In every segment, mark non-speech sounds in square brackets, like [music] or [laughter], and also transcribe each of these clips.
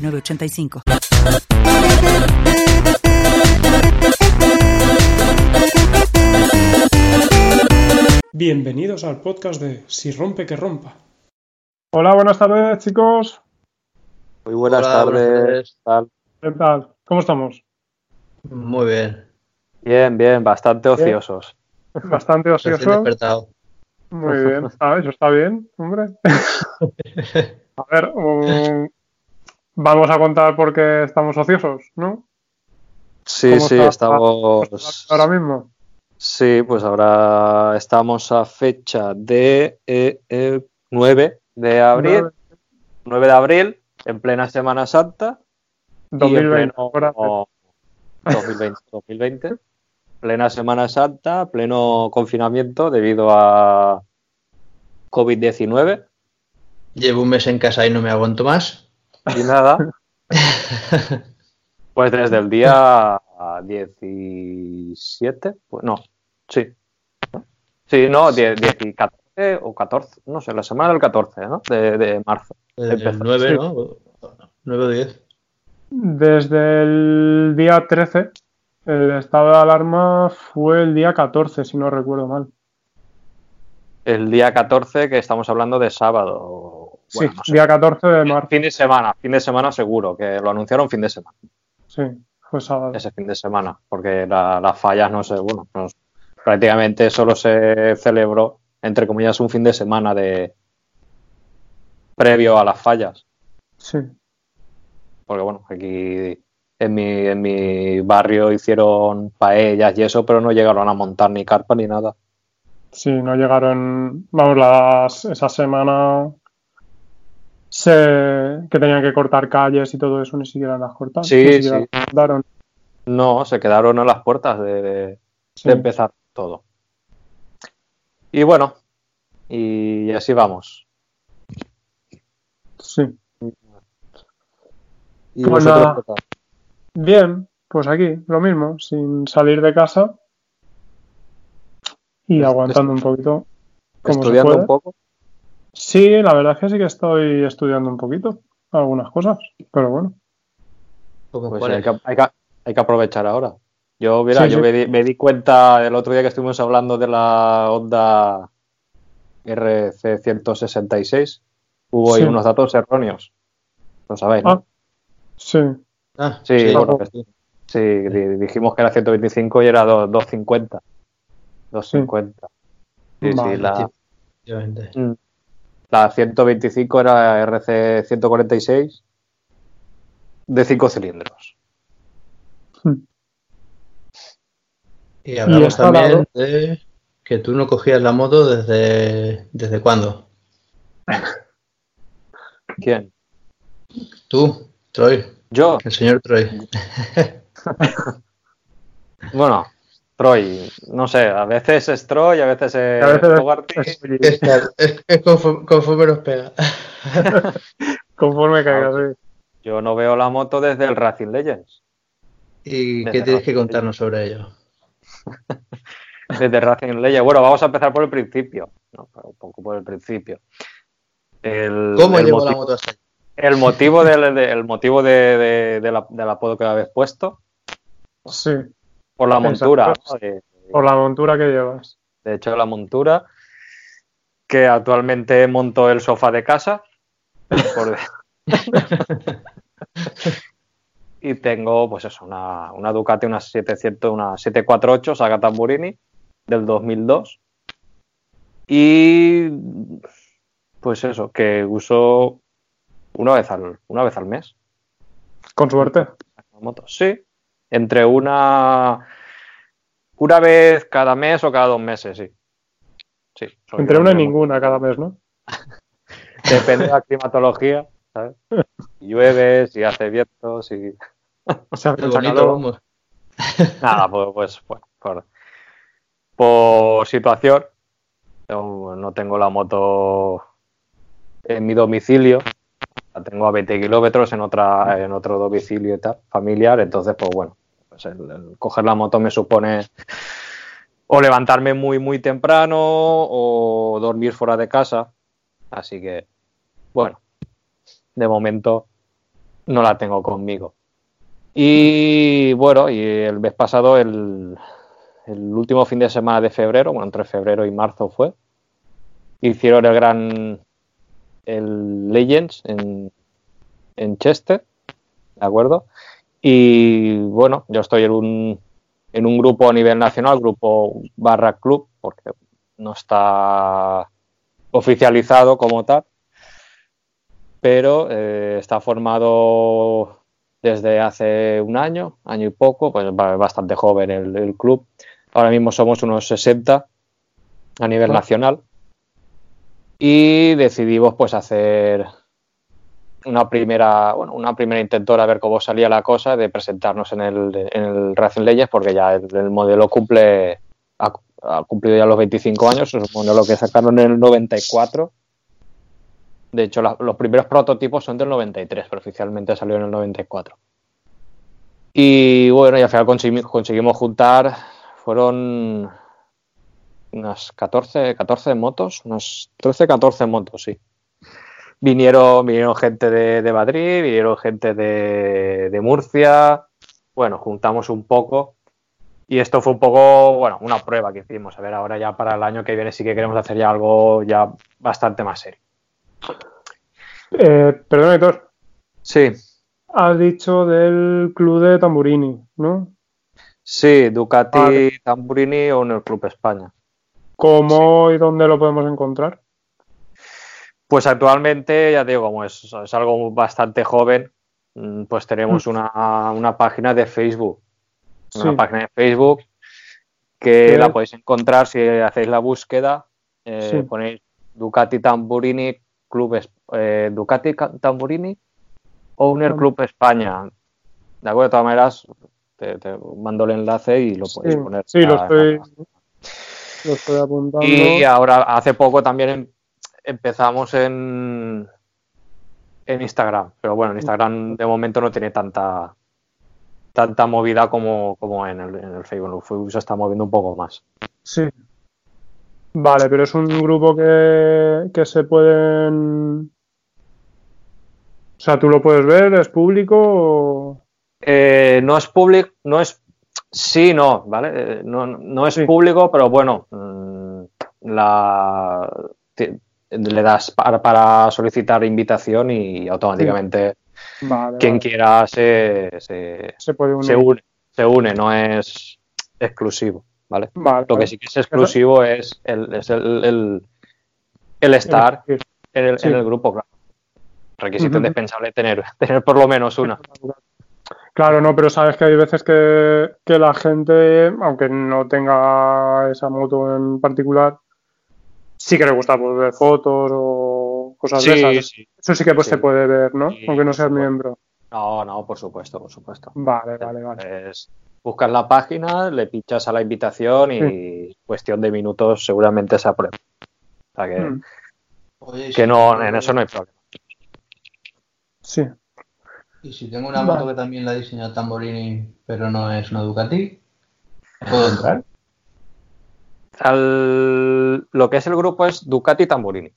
906985. Bienvenidos al podcast de Si rompe que rompa. Hola, buenas tardes, chicos. Muy buenas Hola, tardes. buenas ¿Qué tal? ¿Cómo estamos? Muy bien. Bien, bien, bastante ociosos. Bastante Recién ocioso. despertado. Muy bien. Ah, eso está bien, hombre. [laughs] A ver, um, vamos a contar por qué estamos ociosos, ¿no? Sí, ¿Cómo sí, estamos. Ahora mismo. Sí, pues ahora estamos a fecha de eh, eh, 9 de abril. 9 de abril, en plena Semana Santa. y en 2020. pleno acuérdate. 2020, 2020. Plena Semana Santa, pleno confinamiento debido a COVID-19. Llevo un mes en casa y no me aguanto más. Y nada. [laughs] Pues desde el día 17, pues no, sí. Sí, no, 10, 10 y 14 o 14, no sé, la semana del 14, ¿no? De, de marzo. El Empezó. 9, Sí. ¿no? 9 o 10. Desde el día 13, el estado de alarma fue el día 14, si no recuerdo mal. El día 14, que estamos hablando de sábado. Bueno, sí, no sé. día 14 de marzo. Fin de semana, fin de semana seguro, que lo anunciaron fin de semana, Sí, fue sábado. ese fin de semana, porque la- las fallas, no sé, bueno, no prácticamente solo se celebró, entre comillas, un fin de semana de previo a las fallas. Sí. porque bueno, aquí en mi, en mi barrio hicieron paellas y eso, pero no llegaron a montar ni carpa ni nada. Sí, no llegaron, vamos, las, esa semana se, que tenían que cortar calles y todo eso, ni siquiera las cortaron. Sí, ni siquiera sí. las cortaron. No, se quedaron a las puertas de, de- Sí. de empezar todo. Y bueno, y así vamos. Sí. ¿Y Pues nada. Bien, pues aquí, lo mismo, sin salir de casa y aguantando un poquito. como se ¿Estudiando puede. un poco? Sí, la verdad es que sí que estoy estudiando un poquito, algunas cosas, pero bueno. ¿Cómo Pues hay que, hay que- hay que aprovechar ahora. Yo, mira, Sí, yo sí. Me, di, me di cuenta el otro día que estuvimos hablando de la Honda RC166. Hubo ahí Sí. unos datos erróneos. Lo sabéis, ¿no? Ah. Sí, Ah, Sí, bueno, sí. Sí, di- dijimos que era 125 y era do- 250. 250. Sí, sí, Vale, la, efectivamente. mm, la 125 era RC 146 de 5 cilindros. Y hablamos también de que tú no cogías la moto desde, ¿desde cuándo? [laughs] ¿Quién? Tú, Troy, Yo. el señor Troy. [laughs] [laughs] Bueno, Troy, no sé, a veces es Troy, a veces es A veces Fogarty. es- Es, es- es conforme, conforme nos pega. [laughs] conforme caiga, sí. Yo no veo la moto desde el Racing Legends. ¿Y Desde qué tienes que contarnos sobre ello? [laughs] Desde Racing Legends. Bueno, vamos a empezar por el principio. ¿no? Un poco por el principio. El, ¿Cómo el llevo moti- la moto hasta ahí? El motivo [laughs] del, de- el motivo de, de- de la- del apodo que habéis puesto, Sí, por la montura. Por la montura que llevas. de hecho, la montura, que actualmente monto el sofá de casa. por- [laughs] y tengo, pues eso, una, una Ducati, una 700, una 748 Saga Tamburini del 2002. Y pues eso, que uso una vez al, una vez al mes. Con suerte. moto. Sí, entre una una vez cada mes o cada dos meses, sí. Sí. Entre una y ninguna cada mes, ¿no? [laughs] Depende de la climatología. ¿sabes? Si [laughs] llueve, si hace viento, si... O sea, bonito. [laughs] Nada, pues, pues bueno, por, por situación, no no tengo la moto en mi domicilio, la tengo a 20 kilómetros en, otra, en otro domicilio y tal, familiar, entonces, pues bueno, el coger la moto me supone o levantarme muy, muy temprano o dormir fuera de casa, así que, bueno, de momento no la tengo conmigo. Y bueno, y el mes pasado, el, el último fin de semana de febrero, bueno, entre febrero y marzo fue, hicieron el gran, el Legends en, en Chester, ¿de acuerdo? Y bueno, yo estoy en un, en un grupo a nivel nacional, grupo barra club, porque no está oficializado como tal, pero eh, está formado desde hace un año, año y poco, pues ba- bastante joven el, el club. Ahora mismo somos unos 60 a nivel nacional y decidimos pues hacer una primera, bueno, una primera intentora a ver cómo salía la cosa de presentarnos en el, en el Racing Legends porque ya el, el modelo cumple ha, ha cumplido ya los 25 años, es un modelo que sacaron en el 94. De hecho, la- los primeros prototipos son del 93, pero oficialmente salió en el 94. Y bueno, y al final consegui- conseguimos juntar, fueron unas 14, 14 motos, unas 13, 14 motos, sí. Vinieron, vinieron gente de, de Madrid, vinieron gente de, de Murcia, bueno, juntamos un poco y esto fue un poco, bueno, una prueba que hicimos. A ver, ahora ya para el año que viene sí que queremos hacer ya algo ya bastante más serio. Eh, perdón, Héctor. Sí, Has dicho del club de Tamburini, ¿no? sí, Ducati. Tamburini o en el Club España. ¿Cómo y dónde lo podemos encontrar? Pues actualmente, ya te digo, como es, es algo bastante joven, mm, pues tenemos una, una página de Facebook. Una página de Facebook que ¿Qué la podéis encontrar si hacéis la búsqueda. eh, Sí. Ponéis Ducati Tamburini Club eh, Ducati Ca- Tamburini Owner Club España. De acuerdo, de todas maneras, te, te mando el enlace y lo podéis Sí, poner. sí, lo a- estoy, lo estoy apuntando. y ahora, hace poco también empezamos en, en Instagram. Pero bueno, en Instagram de momento no tiene tanta tanta movida como, como en, el, en el Facebook. El Facebook se está moviendo un poco más. Sí. Vale, pero es un grupo que, que se pueden... O sea, ¿tú lo puedes ver? ¿Es público? o- Eh, no es público, no es. Sí, no, ¿vale? Eh, No, no es Sí. público, pero bueno, mm, la, le das para, para solicitar invitación y automáticamente Vale, quien vale. quiera se, se, Se puede unir. se une, se une, no es exclusivo, ¿vale? Vale, Lo que sí que es exclusivo es el, es el, el, el estar en el, en el grupo, claro. Requisito Ujú. indispensable tener, [laughs] tener por lo menos una. Claro, no, pero sabes que hay veces que, que la gente, aunque no tenga esa moto en particular, sí que le gusta pues, ver fotos o cosas de esas. sí. Eso sí que pues Sí. se puede ver, ¿no? Sí, aunque no seas miembro. No, no, por supuesto, por supuesto. Vale, vale, vale. Es, buscas la página, le pinchas a la invitación y cuestión de minutos seguramente se aprueba. O sea que, Mm, Oye, y que si no, tengo- en eso no hay problema. Sí. Y si tengo una Vale. moto que también la diseñó Tamborini, pero no es una Ducati, ¿puedo entrar? Al- lo que es el grupo es Ducati Tamburini.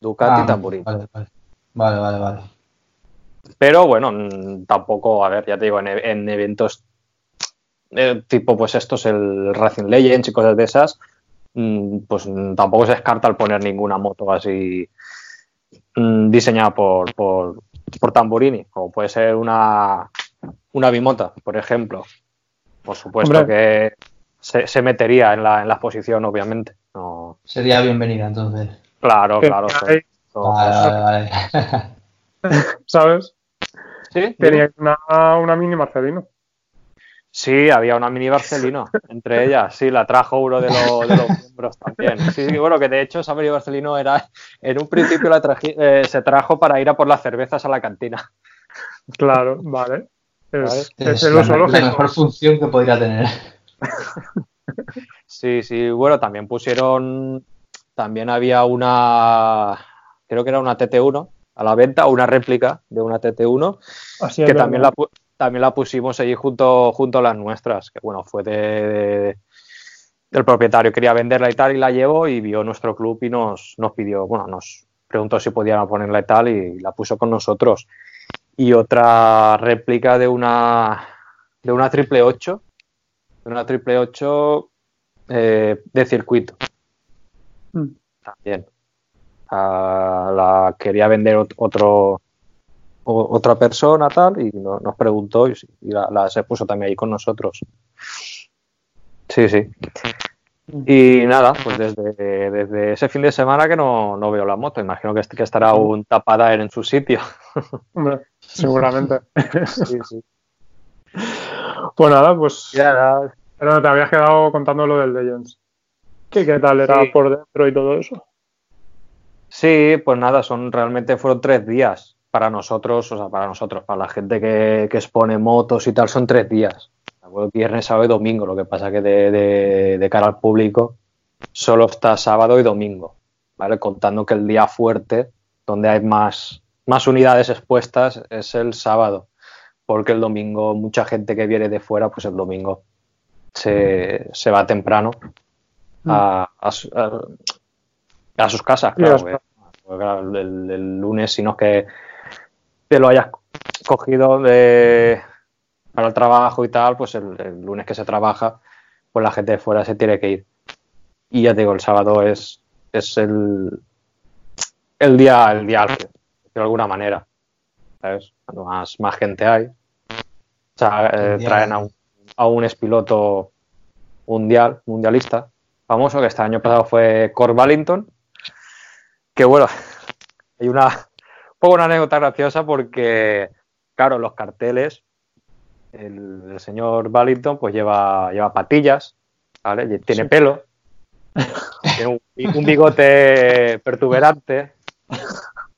Ducati Ah, Tamburini. Vale, vale. Vale, vale, vale. Pero bueno, tampoco, a ver, ya te digo, en, e- en eventos eh, tipo, pues estos, el Racing Legends y cosas de esas, pues tampoco se descarta el poner ninguna moto así diseñada por, por, por Tamburini, como puede ser una, una bimota, por ejemplo. Por supuesto Hombre. que se, se metería en la, en la exposición, obviamente. No, Sería bienvenida entonces. claro, claro. Vale, vale, vale. [laughs] ¿Sabes? ¿Sí? Tenía una, una mini Marcelino. Sí, había una mini Barcelino entre ellas, sí, la trajo uno de, los, de los miembros también. Sí, sí, bueno, que de hecho esa mini Barcelino era, en un principio la traji- eh, se trajo para ir a por las cervezas a la cantina. Claro, vale. Es, Vale. es Es el la, uso la lógico. mejor función que podría tener. Sí, sí, bueno, también pusieron, también había una, creo que era una TT1 a la venta, una réplica de una TT1, Así que también la, también la pusimos allí junto, junto a las nuestras, que bueno, fue de, de- del propietario, quería venderla y tal, y la llevó y vio nuestro club y nos, nos pidió, bueno, nos preguntó si podíamos ponerla y tal, y la puso con nosotros. Y otra réplica de una, de una triple 8, de una triple 8 eh, de circuito. Mm. También. La quería vender ot- otro o- otra persona tal y no- nos preguntó y, la, la- se puso también ahí con nosotros. Sí, sí. Y nada, pues desde, desde ese fin de semana que no, no veo la moto. Imagino que, est- que estará un tapada en su sitio. Hombre, seguramente. [laughs] Sí, sí. Pues nada, pues Ya, ya. pero te habías quedado contando lo del Legends. ¿Qué, qué tal era Sí. por dentro y todo eso? Sí, pues nada, son realmente fueron tres días para nosotros, o sea, para nosotros, para la gente que, que expone motos y tal, son tres días. Viernes, sábado y domingo, lo que pasa que de, de- de cara al público solo está sábado y domingo, ¿vale? Contando que el día fuerte, donde hay más, más unidades expuestas, es el sábado, porque el domingo mucha gente que viene de fuera, pues el domingo se, se va temprano a, a su- a- a sus casas, claro. que- el, el lunes, si no es que te lo hayas cogido de, para el trabajo y tal, pues el, el lunes que se trabaja, pues la gente de fuera se tiene que ir. Y ya te digo, el sábado es, es el, el día el día de alguna manera. ¿Sabes? Cuando más, más gente hay. O sea, eh, traen a un, a un expiloto mundial, mundialista, famoso, que este año pasado fue Cord Wallington. Que bueno, [laughs] hay una, un poco una anécdota graciosa porque, claro, los carteles, el, el señor Wallington pues lleva, lleva patillas, Tiene pelo, tiene un, un bigote pertuberante. [laughs]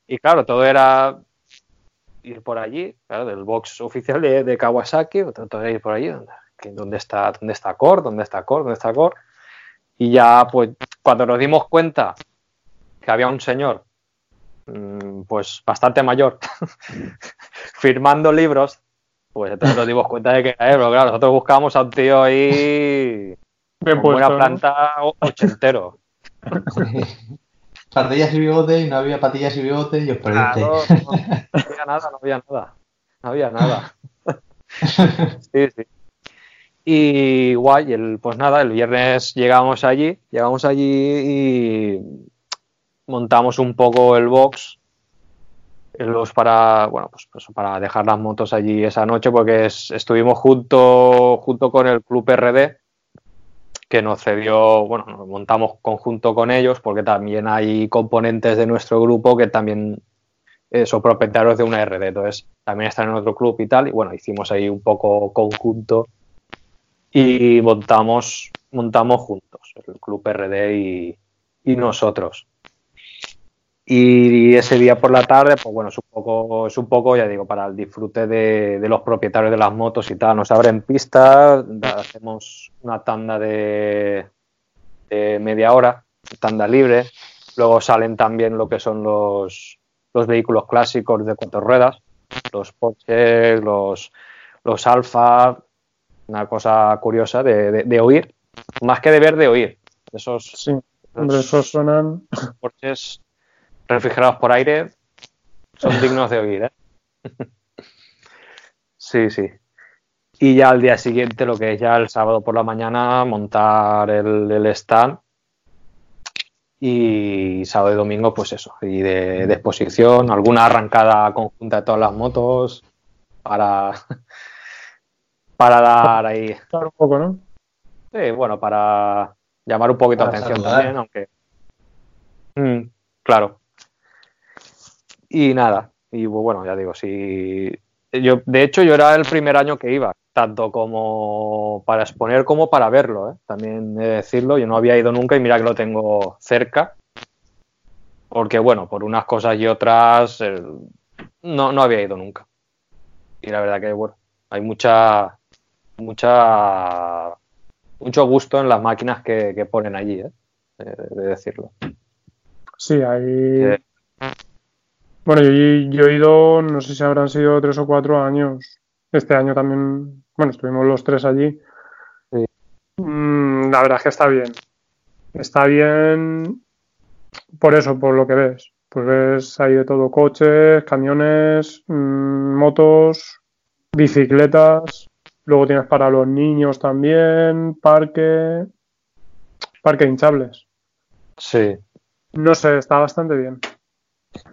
Y claro, todo era ir por allí, claro, del box oficial de, de Kawasaki, todo todo era ir por allí. ¿dónde- que ¿Dónde está, dónde está Core? ¿Dónde está Core? ¿Dónde está Core? Y ya, pues, cuando nos dimos cuenta que había un señor, mm, pues, bastante mayor, [laughs] firmando libros, pues entonces nos dimos cuenta de que era él, pero claro, nosotros buscábamos a un tío ahí Bien con puesto, ¿no? planta o- ochentero. Patillas y bigote y no había patillas y bigote y os perdiste. Claro, no, no había nada, no había nada. No había nada. [laughs] Sí, sí. Y guay, el, pues nada, el viernes llegamos allí, llegamos allí y montamos un poco el box. El box para, bueno, pues, pues para dejar las motos allí esa noche, porque es- estuvimos junto, junto con el Club RD, que nos cedió, bueno, nos montamos conjunto con ellos, porque también hay componentes de nuestro grupo que también eh, son propietarios de una RD, entonces también están en otro club y tal, y bueno, hicimos ahí un poco conjunto y montamos, montamos juntos, el club RD y, y nosotros. Y ese día por la tarde, pues bueno, es un poco, es un poco, ya digo, para el disfrute de, de los propietarios de las motos y tal. Nos abren pista, da- hacemos una tanda de, de media hora, tanda libre. Luego salen también lo que son los, los vehículos clásicos de cuatro ruedas, los Porsche, los, los Alfa, una cosa curiosa de, de- de oír, más que de ver, de oír. Esos, Sí, hombre, esos suenan. Porsches refrigerados por aire son [laughs] dignos de oír, ¿eh? [laughs] Sí, sí. Y ya al día siguiente, lo que es ya el sábado por la mañana, montar el, el stand. Y sábado y domingo, pues eso, y de, de exposición, alguna arrancada conjunta de todas las motos para, [laughs] para dar ahí Claro, un poco, ¿no? Sí, bueno, para llamar un poquito la atención saludar. también, aunque. Mm, claro. Y nada, y bu- bueno, ya digo, si. Yo, de hecho, yo era el primer año que iba. tanto como para exponer como para verlo, ¿eh? también he de decirlo. Yo no había ido nunca y mira que lo tengo cerca. Porque, bueno, por unas cosas y otras, eh, no, no había ido nunca. Y la verdad que, bueno, hay mucha, mucha, mucho gusto en las máquinas que, que ponen allí, ¿eh? Eh, de decirlo. Sí, hay. Bueno, yo, yo he ido, no sé si habrán sido tres o cuatro años. Este año también, bueno, estuvimos los tres allí. Sí. Mm, la verdad es que está bien. Está bien por eso, por lo que ves. Pues ves ahí de todo, coches, camiones, mm, motos, bicicletas. Luego tienes para los niños también, parque, parque hinchables. sí. No sé, está bastante bien.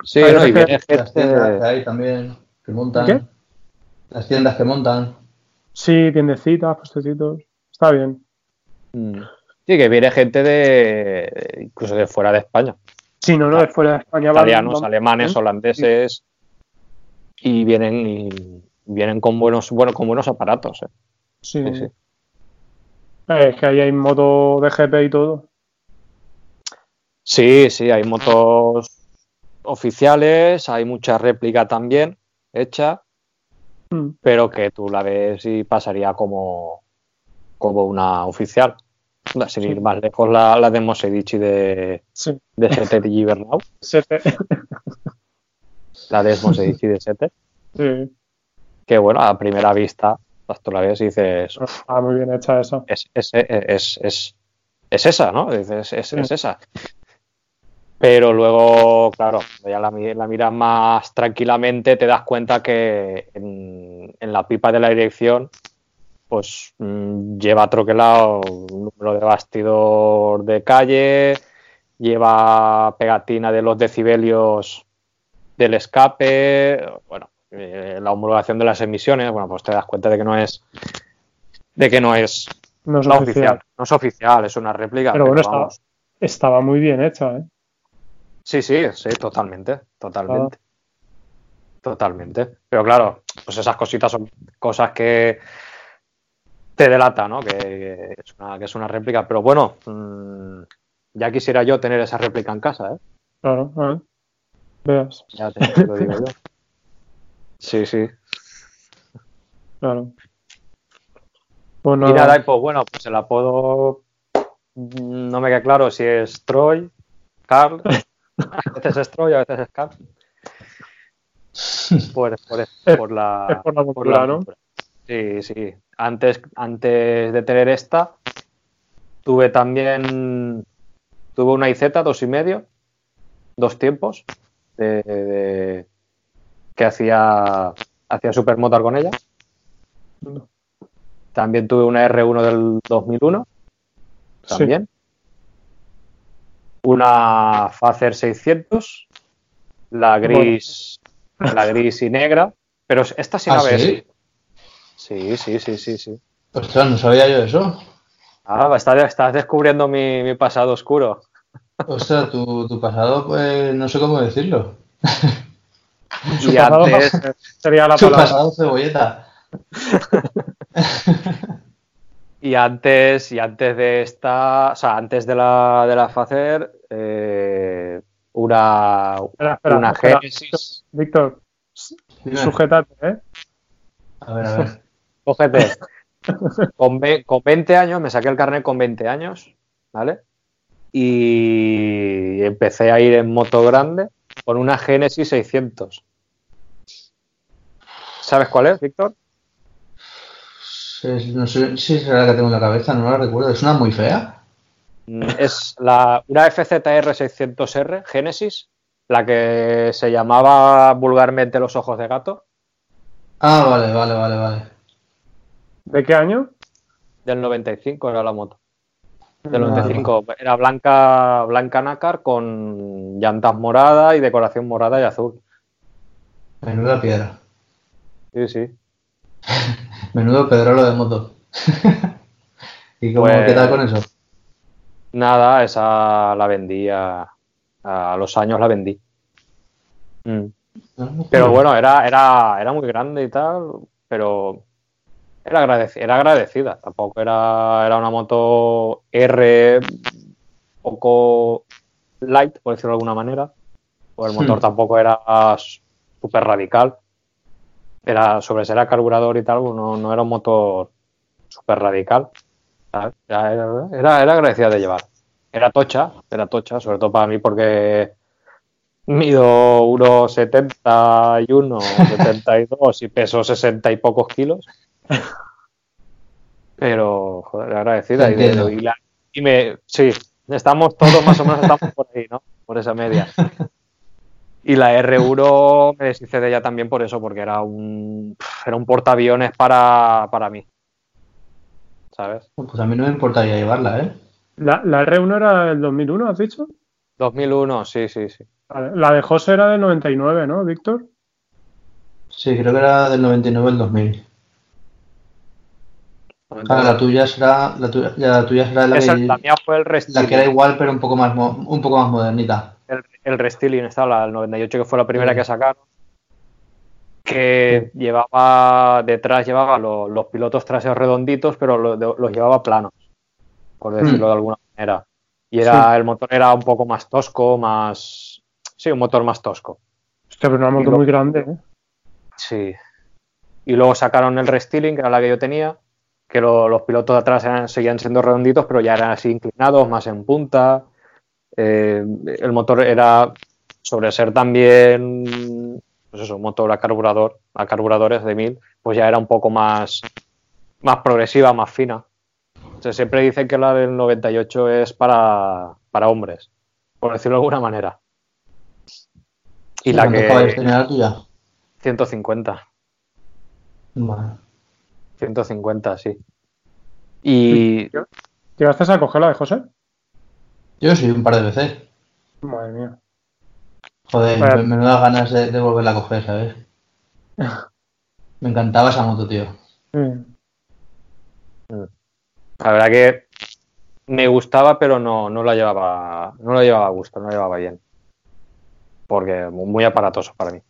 Sí, no, y viene que Las tiendas que gente. hay también, que montan. ¿Qué? Las tiendas que montan. Sí, tiendecitas, puestecitos. Está bien. Mm. Sí, que viene gente de. incluso de fuera de España. Sí, no, no, de fuera de España Italianos, alemanes, holandeses. Y vienen y vienen con buenos, bueno, con buenos aparatos. ¿eh? Sí. Sí, sí. Eh, Es que ahí hay moto de GP y todo. Sí, sí, hay motos oficiales, hay mucha réplica también hecha, Mm. pero que tú la ves y pasaría como, como una oficial. Sin ir más lejos, la, la de Mosedici de, Sí. de Sete de Gibernau, [laughs] Sete. la de Mosedici de Sete, Sí. que bueno, a primera vista, pues tú la ves y dices, Está muy bien hecha esa. es, es, es, es, es esa, ¿no? Dices, es, Sí. es esa. Pero luego, claro, ya la, mi- la miras más tranquilamente, te das cuenta que en, en la pipa de la dirección, pues mm, lleva troquelado un número de bastidor de calle, lleva pegatina de los decibelios del escape, bueno, eh, la homologación de las emisiones, bueno, pues te das cuenta de que no es de que no es No es oficial. oficial. No es oficial, es una réplica. Pero Pero, bueno, estaba muy bien hecha, ¿eh? Sí, sí, sí, totalmente, totalmente. Totalmente. Pero claro, pues esas cositas son cosas que te delatan, ¿no? Que, que es, una, que es una réplica. Pero bueno, mm, ya quisiera yo tener esa réplica en casa, ¿eh? Claro, a ver. Veas, Ya te, lo digo yo. [laughs] Sí, sí. claro. Pues Y nada, nada, y pues bueno, pues el apodo mm, no me queda claro si es Troy, Carl, [laughs] a veces es Troy, a veces es Carl. [laughs] Por, por, por la, es por la por cultura, la ¿no? Sí, sí. Antes, antes de tener esta, tuve también tuve una IZ dos y medio, dos tiempos, de, de- que hacía, hacía supermotor con ella. También tuve una R1 del 2001, Sí. Una Facer 600, la gris, la gris y negra, pero esta sí ¿Ah, la ves. sí? Sí, sí, sí, sí, sí. Ostras, no sabía yo eso. Ah, estás, estás descubriendo mi, mi pasado oscuro. Ostras, tu, tu pasado, pues no sé cómo decirlo. [laughs] Y pasado antes, sería la Tu palabra. pasado cebolleta. [laughs] y antes, y antes de esta, o sea, antes de la, de la Facer, eh, una, Espera, espera, una espera. Genesis. Víctor, Dime. sujétate, ¿eh? A ver, a ver. [laughs] Cógete. Con, ve- con 20 años, me saqué el carnet con 20 años, ¿vale? Y empecé a ir en moto grande con una Genesis 600. ¿Sabes cuál es, Víctor? Es- no sé si será la que tengo en la cabeza, no la recuerdo. Es una muy fea. Mm, Es la, una FZR 600R Genesis, la que se llamaba vulgarmente los ojos de gato, Ah, vale, vale, vale, vale. ¿De qué año? del 95 era la moto. Del Vale, 95 era blanca, blanca nácar con llantas moradas y decoración morada y azul. Menuda piedra. Sí, sí. [laughs] Menudo pedrolo de moto. [laughs] ¿Y cómo Pues- qué tal con eso? Nada, esa la vendí a, a los años la vendí. Mm. Pero bueno, era, era, era muy grande y tal, pero era, agradec- era agradecida. Tampoco era, era una moto R poco light, por decirlo de alguna manera. O el motor Hmm. tampoco era súper radical. Era sobre ser a carburador y tal, pues no, no era un motor súper radical. ¿sabes? Era, era, agradecida de llevar. Era tocha, era tocha, sobre todo para mí porque mido 1,71, 72 y peso 60 y pocos kilos. Pero, joder, agradecida. Y, y la- y me, sí, estamos todos más o menos estamos por ahí, ¿no? Por esa media. Y la R1 [laughs] me deshice de ella también por eso, porque era un, era un portaaviones para, para mí. ¿Sabes? Pues a mí no me importaría llevarla, ¿eh? La, la R1 era del 2001, ¿has dicho? 2001, sí, sí, sí. La de José era del 99, ¿no, Víctor? Sí, creo que era del 99 al 2000. Claro, la tuya será la tuya, la tuya será la, Esa- que, la mía fue el la que era igual pero un poco más un poco más modernita. El, restyling, esta, la del 98, que fue la primera Sí. que sacaron. Que llevaba, detrás llevaba lo- los pilotos traseros redonditos, pero lo- de- los llevaba planos, por decirlo Mm. de alguna manera. Y era, el motor era un poco más tosco, más. Sí, un motor más tosco. Hostia, pero una moto lo- muy grande, ¿eh? Sí. Y luego sacaron el restyling, que era la que yo tenía, que lo- los pilotos de atrás eran- seguían siendo redonditos, pero ya eran así inclinados, más en punta. Eh, el motor era, sobre ser también, pues eso, un motor a carburador, a carburadores de 1000, pues ya era un poco más, más progresiva, más fina. O sea, siempre dicen que la del 98 es para, para hombres, por decirlo de alguna manera. Y la ¿Cuántos caballos que... tenía tuya? 150. Vale. 150, sí. Y ¿Llegaste a coger la de José? Yo sí, un par de veces. Madre mía. Joder, me, me da ganas de, de volverla a coger, ¿sabes? [laughs] Me encantaba esa moto, tío. Sí. la verdad que me gustaba, pero no, no la llevaba, no la llevaba a gusto, no la llevaba bien. Porque muy aparatoso para mí.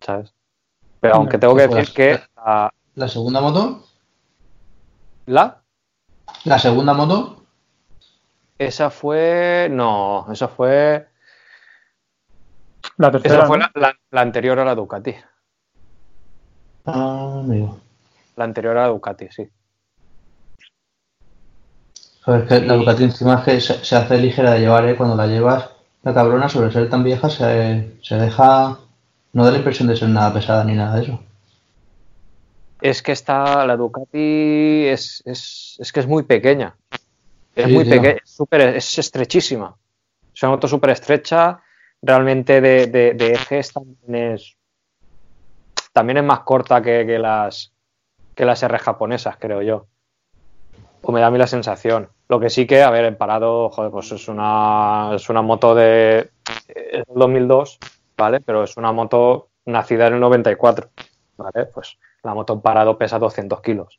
¿Sabes? Pero aunque tengo que pues, decir que la, ¿La segunda moto? la- ¿La segunda moto? Esa fue, no, esa fue, La tercera. esa fue ¿no? la, la- la anterior a la Ducati. Ah, amigo. La anterior a la Ducati, sí. Joder, es que la Ducati encima es que se, se hace ligera de llevar, ¿eh? Cuando la llevas, la cabrona, sobre ser tan vieja, se, se deja... No da la impresión de ser nada pesada ni nada de eso. Es que está, la Ducati es, es, es que es muy pequeña. Es Sí, muy pequeña, es, estrechísima. Es una moto súper estrecha. Realmente de, de- de ejes también es, también es más corta que, que las, que las R japonesas, creo yo. O me da a mí la sensación. Lo que sí que, a ver, en parado, joder, pues es una, es una moto de es del 2002, ¿vale? Pero es una moto nacida en el 94, ¿vale? Pues la moto en parado pesa 200 kilos.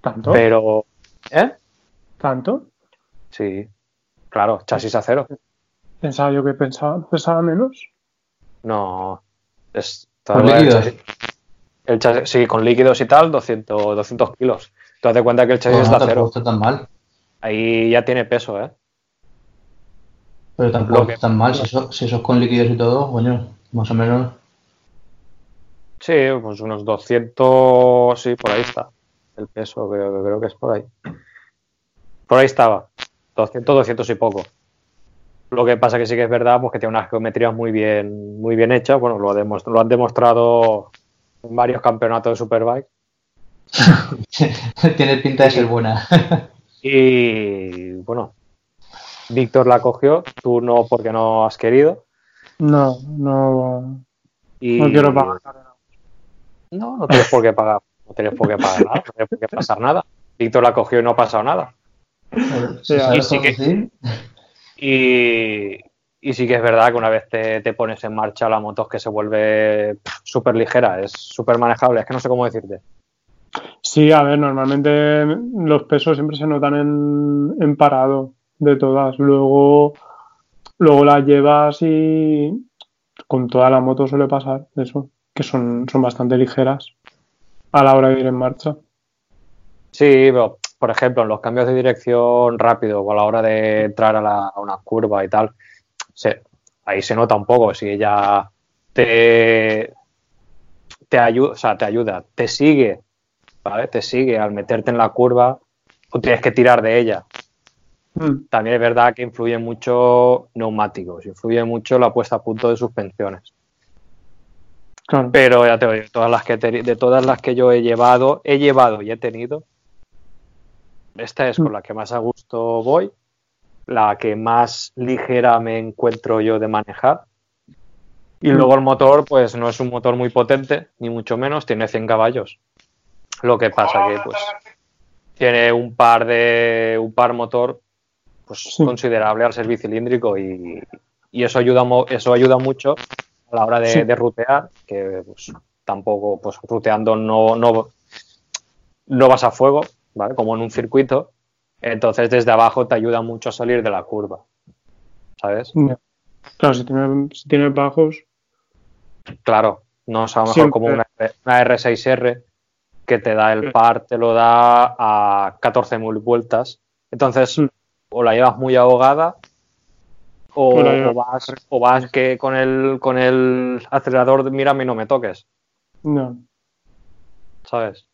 ¿Tanto? Pero, ¿eh? ¿Tanto? Sí, claro, chasis acero. Pensaba yo que pensaba, pensaba menos. No, es ¿Con el líquidos? chasis- el chasis- sí, con líquidos y tal, 200, 200 kilos. Tú das de cuenta que el chasis Pues es no, de acero. está tan mal. Ahí ya tiene peso, ¿eh? Pero tampoco Lo que- está tan mal. Si eso, si eso es con líquidos y todo, coño, más o menos. Sí, pues unos 200, sí, por ahí está. El peso, creo, creo que es por ahí. Por ahí estaba. 200, 200 y poco. Lo que pasa que sí que es verdad, pues que tiene unas geometrías muy bien, muy bien hechas. Bueno, lo, ha lo han demostrado en varios campeonatos de Superbike. [laughs] Tiene pinta de ser buena. Y bueno, Víctor la cogió, tú no porque no has querido. No, no, Y... no quiero pagar. No, no tienes por qué pagar. No tienes por qué pagar nada, no tienes por qué pasar nada. Víctor la cogió y no ha pasado nada. Sí que- Y, y sí que es verdad que una vez te, te pones en marcha la moto es que se vuelve súper ligera, es súper manejable, es que no sé cómo decirte. Sí, a ver, normalmente los pesos siempre se notan en, en parado de todas. Luego, luego las llevas y con toda la moto suele pasar eso, que son, son bastante ligeras. a la hora de ir en marcha. Sí, pero por ejemplo, en los cambios de dirección rápido o a la hora de entrar a, la- a una curva y tal, se- ahí se nota un poco si ella te, te ayuda, o sea, te ayuda, te sigue, ¿vale? Te sigue al meterte en la curva, tú tienes que tirar de ella. Mm, También es verdad que influye mucho neumáticos, influye mucho la puesta a punto de suspensiones. claro. Pero ya te digo, todas las que de todas las que yo he llevado, he llevado y he tenido, esta es con la que más a gusto voy, la que más ligera me encuentro yo de manejar. Y Mm. luego el motor, pues no es un motor muy potente, ni mucho menos, tiene 100 caballos. Lo que pasa que, pues, tiene un par de, un par motor, pues Sí. considerable al ser bicilíndrico y, y eso ayuda, eso ayuda mucho a la hora de, Sí. de rutear, que pues, tampoco, pues ruteando no, no, no vas a fuego, ¿vale? Como en un circuito. Entonces desde abajo te ayuda mucho a salir de la curva, ¿sabes? Claro, si tienes, si tienes bajos, Claro, no es a lo mejor Siempre. como una, una R6R que te da el par, te lo da a 14.000 vueltas. Entonces, Mm. o la llevas muy ahogada o, O o vas, o vas que con el, con el acelerador, mírame y no me toques, no. ¿sabes?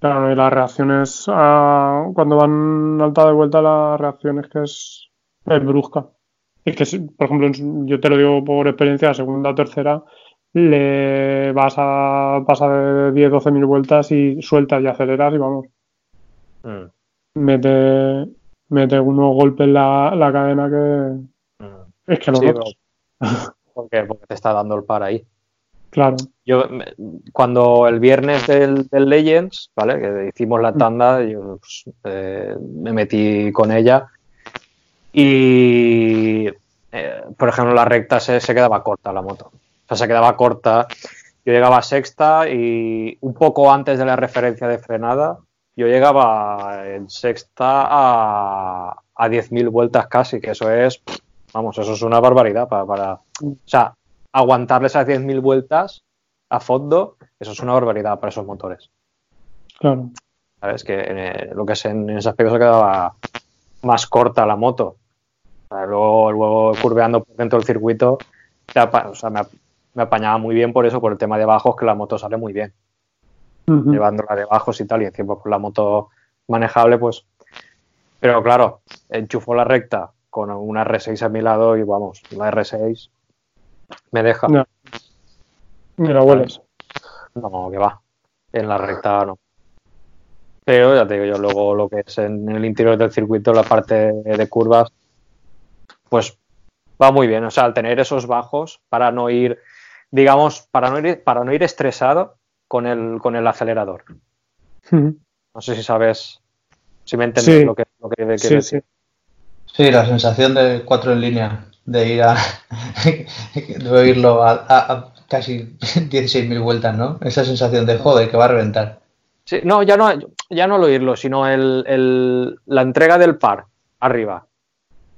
Claro, no, y las reacciones ah, cuando van alta de vuelta, la reacción es que es, es brusca. Es que, por ejemplo, yo te lo digo por experiencia, segunda o tercera, le vas a pasar de 10, 12 mil vueltas y sueltas y aceleras y vamos, Mm, mete, mete unos golpes en la, la cadena que mm. es que lo Sí, porque, porque te está dando el par ahí. Claro, Yo, cuando el viernes del, del Legends, ¿vale? Que hicimos la tanda, yo pues, eh, me metí con ella y, eh, por ejemplo, la recta se, se quedaba corta la moto. O sea, se quedaba corta. Yo llegaba a sexta y un poco antes de la referencia de frenada, yo llegaba en sexta a, a 10.000 vueltas casi, que eso es, vamos, eso es una barbaridad para, para o sea, aguantarle esas 10.000 vueltas a fondo, eso es una barbaridad para esos motores. claro. ¿Sabes? Que en, eh, lo que es en, en ese aspecto se quedaba más corta la moto. O sea, luego, luego curveando por dentro del circuito, o sea, me, ap- me apañaba muy bien por eso, por el tema de bajos, que la moto sale muy bien. Llevándola de bajos y tal, y encima con la moto manejable, pues. Pero claro, enchufo la recta con una R6 a mi lado y vamos, la R6 me deja. Ya. Mira, hueles. No, que va. En la recta no. Pero ya te digo yo, luego lo que es en el interior del circuito, la parte de curvas, pues va muy bien. O sea, al tener esos bajos, para no ir, digamos, para no ir, para no ir estresado con el, con el acelerador. No sé si sabes, si me entiendes Sí. lo que, lo que quiero Sí, decir. sí. Sí, la sensación de cuatro en línea, de ir a. [laughs] de oírlo a, a- a casi 16.000 vueltas, ¿no? Esa sensación de joder, que va a reventar. Sí, no, ya no, ya no el oírlo, sino el, el- la entrega del par arriba.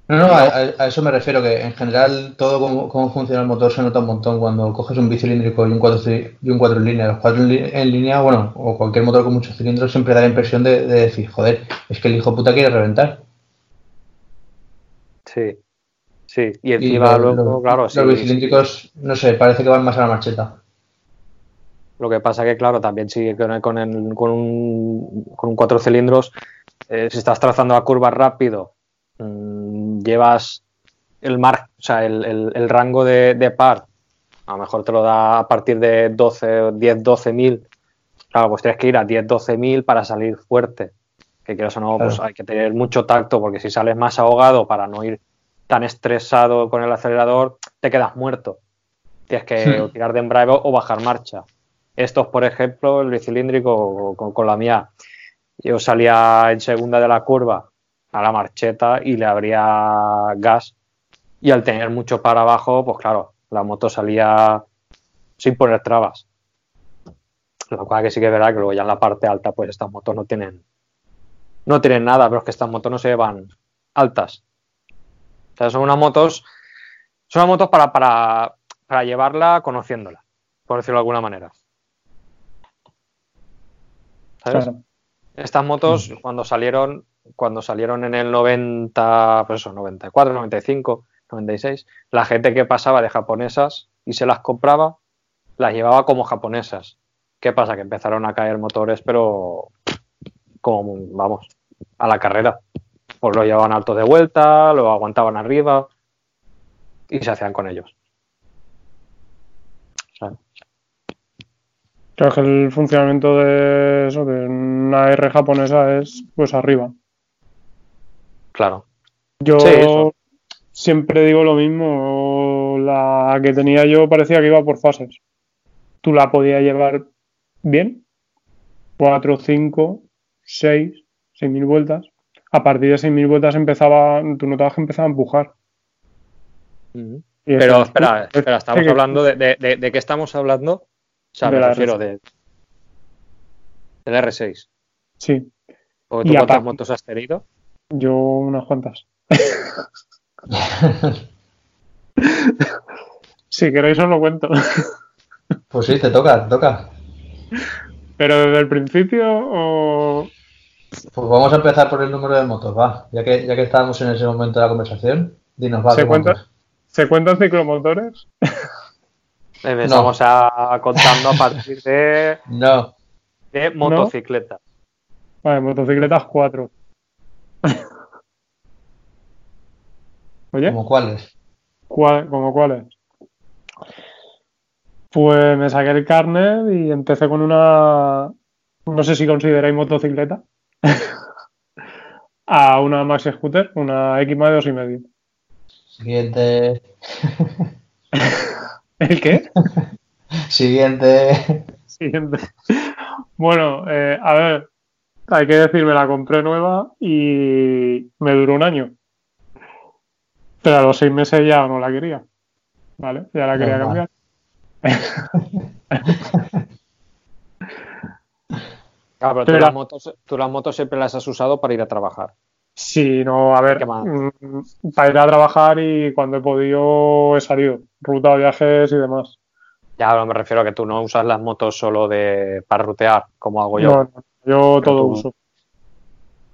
No, no, a, eso me refiero, que en general todo cómo, cómo funciona el motor se nota un montón cuando coges un bicilíndrico y un 4 y un cuatro en línea. Los 4 en, li- en línea, bueno, o cualquier motor con muchos cilindros siempre da la impresión de, de decir, joder, es que el hijo puta quiere reventar. Sí, sí. Y Y encima los- luego, claro, los sí, bicilíndricos, no sé, parece que van más a la marcheta. Lo que pasa que, claro, también sigue con, el- con, el- con un, con un cuatro cilindros, eh, si estás trazando la curva rápido, mm, llevas el mar, o sea, el, el- el rango de, de par, a lo mejor te lo da a partir de 12, o 10, 12 mil. Claro, pues tienes que ir a 10, 12 mil para salir fuerte. Que quieras o no, pues Claro. hay que tener mucho tacto, porque si sales más ahogado para no ir tan estresado con el acelerador, te quedas muerto. Tienes que Sí. tirar de embrague o bajar marcha. Estos, por ejemplo, el bicilíndrico con, con la mía, yo salía en segunda de la curva a la marcheta y le abría gas. Y al tener mucho para abajo, pues claro, la moto salía sin poner trabas. Lo cual que sí que es verdad que luego ya en la parte alta, pues estas motos no tienen no tienen nada, pero es que estas motos no se llevan altas. Sea, son unas motos, son unas motos para, para, para llevarla conociéndola, por decirlo de alguna manera. ¿sabes? Claro. Estas motos, cuando salieron, cuando salieron en el 90, pues eso, 94, 95, 96, la gente que pasaba de japonesas y se las compraba, las llevaba como japonesas. ¿Qué pasa? Que empezaron a caer motores, pero como, vamos, a la carrera. Pues lo llevaban alto de vuelta, lo aguantaban arriba y se hacían con ellos. O sea, Creo que el funcionamiento de eso, de una R japonesa es pues arriba. claro. Yo Sí, siempre digo lo mismo. La que tenía yo parecía que iba por fases. Tú la podías llevar bien. 4, 5, 6, 6.000 vueltas. A partir de 6.000 vueltas empezaba, tú notabas que empezaba a empujar. Pero espera, "Tú, espera, estamos hablando de, de, de- ¿de qué estamos hablando? O sea, De me la refiero R6. de del R6. Sí, Y tú cuántas aparte- motos has tenido? yo unas cuantas. [laughs] si queréis os lo cuento. Pues sí, te toca, te toca. Pero desde el principio o... Pues vamos a empezar por el número de motos, va. Ya que, ya que estábamos en ese momento de la conversación, dinos, va. ¿Se ¿qué cuenta? ¿Se cuentan ciclomotores? [laughs] Empezamos a contando a partir de, [laughs] No, de motocicletas. Vale, motocicletas 4. [laughs] Oye, ¿como cuáles? ¿cuál- ¿como cuáles? Pues me saqué el carnet y empecé con una, no sé si consideráis motocicleta, a una Maxi Scooter, una X más de dos y medio. Siguiente. [laughs] ¿El qué? Siguiente. Siguiente. Bueno, eh, a ver, hay que decir, me la compré nueva y me duró un año. Pero a los seis meses ya no la quería. ¿Vale? Ya la quería Normal. cambiar. [laughs] Claro, pero tú, las motos, tú las motos siempre las has usado para ir a trabajar. Sí, no, a ver, mm, para ir a trabajar y cuando he podido he salido, ruta, viajes y demás. Ya, pero me refiero a que tú no usas las motos solo de para rutear, como hago yo. No, no, yo todo tú- uso.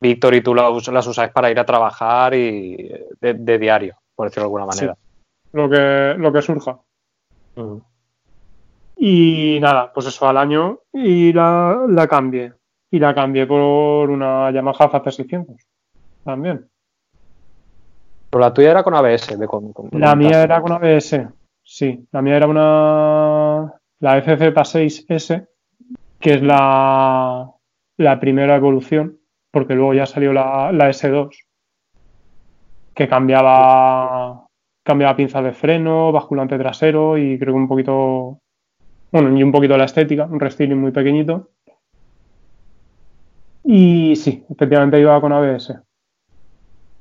Víctor y tú las, las usáis para ir a trabajar y de, de diario, por decirlo de alguna manera. Lo que, lo que surja. Y nada, pues eso al año y la, la cambié. Y la cambié por una Yamaha FZ600 también. Pero la tuya era con ABS. De con, con- La mía era con ABS, sí. La mía era una. La FZ6S, que es la, la primera evolución, porque luego ya salió la, la S2, que cambiaba, cambiaba pinzas de freno, basculante trasero y creo que un poquito. Bueno, y un poquito la estética, un restyling muy pequeñito. Y sí, efectivamente iba con ABS.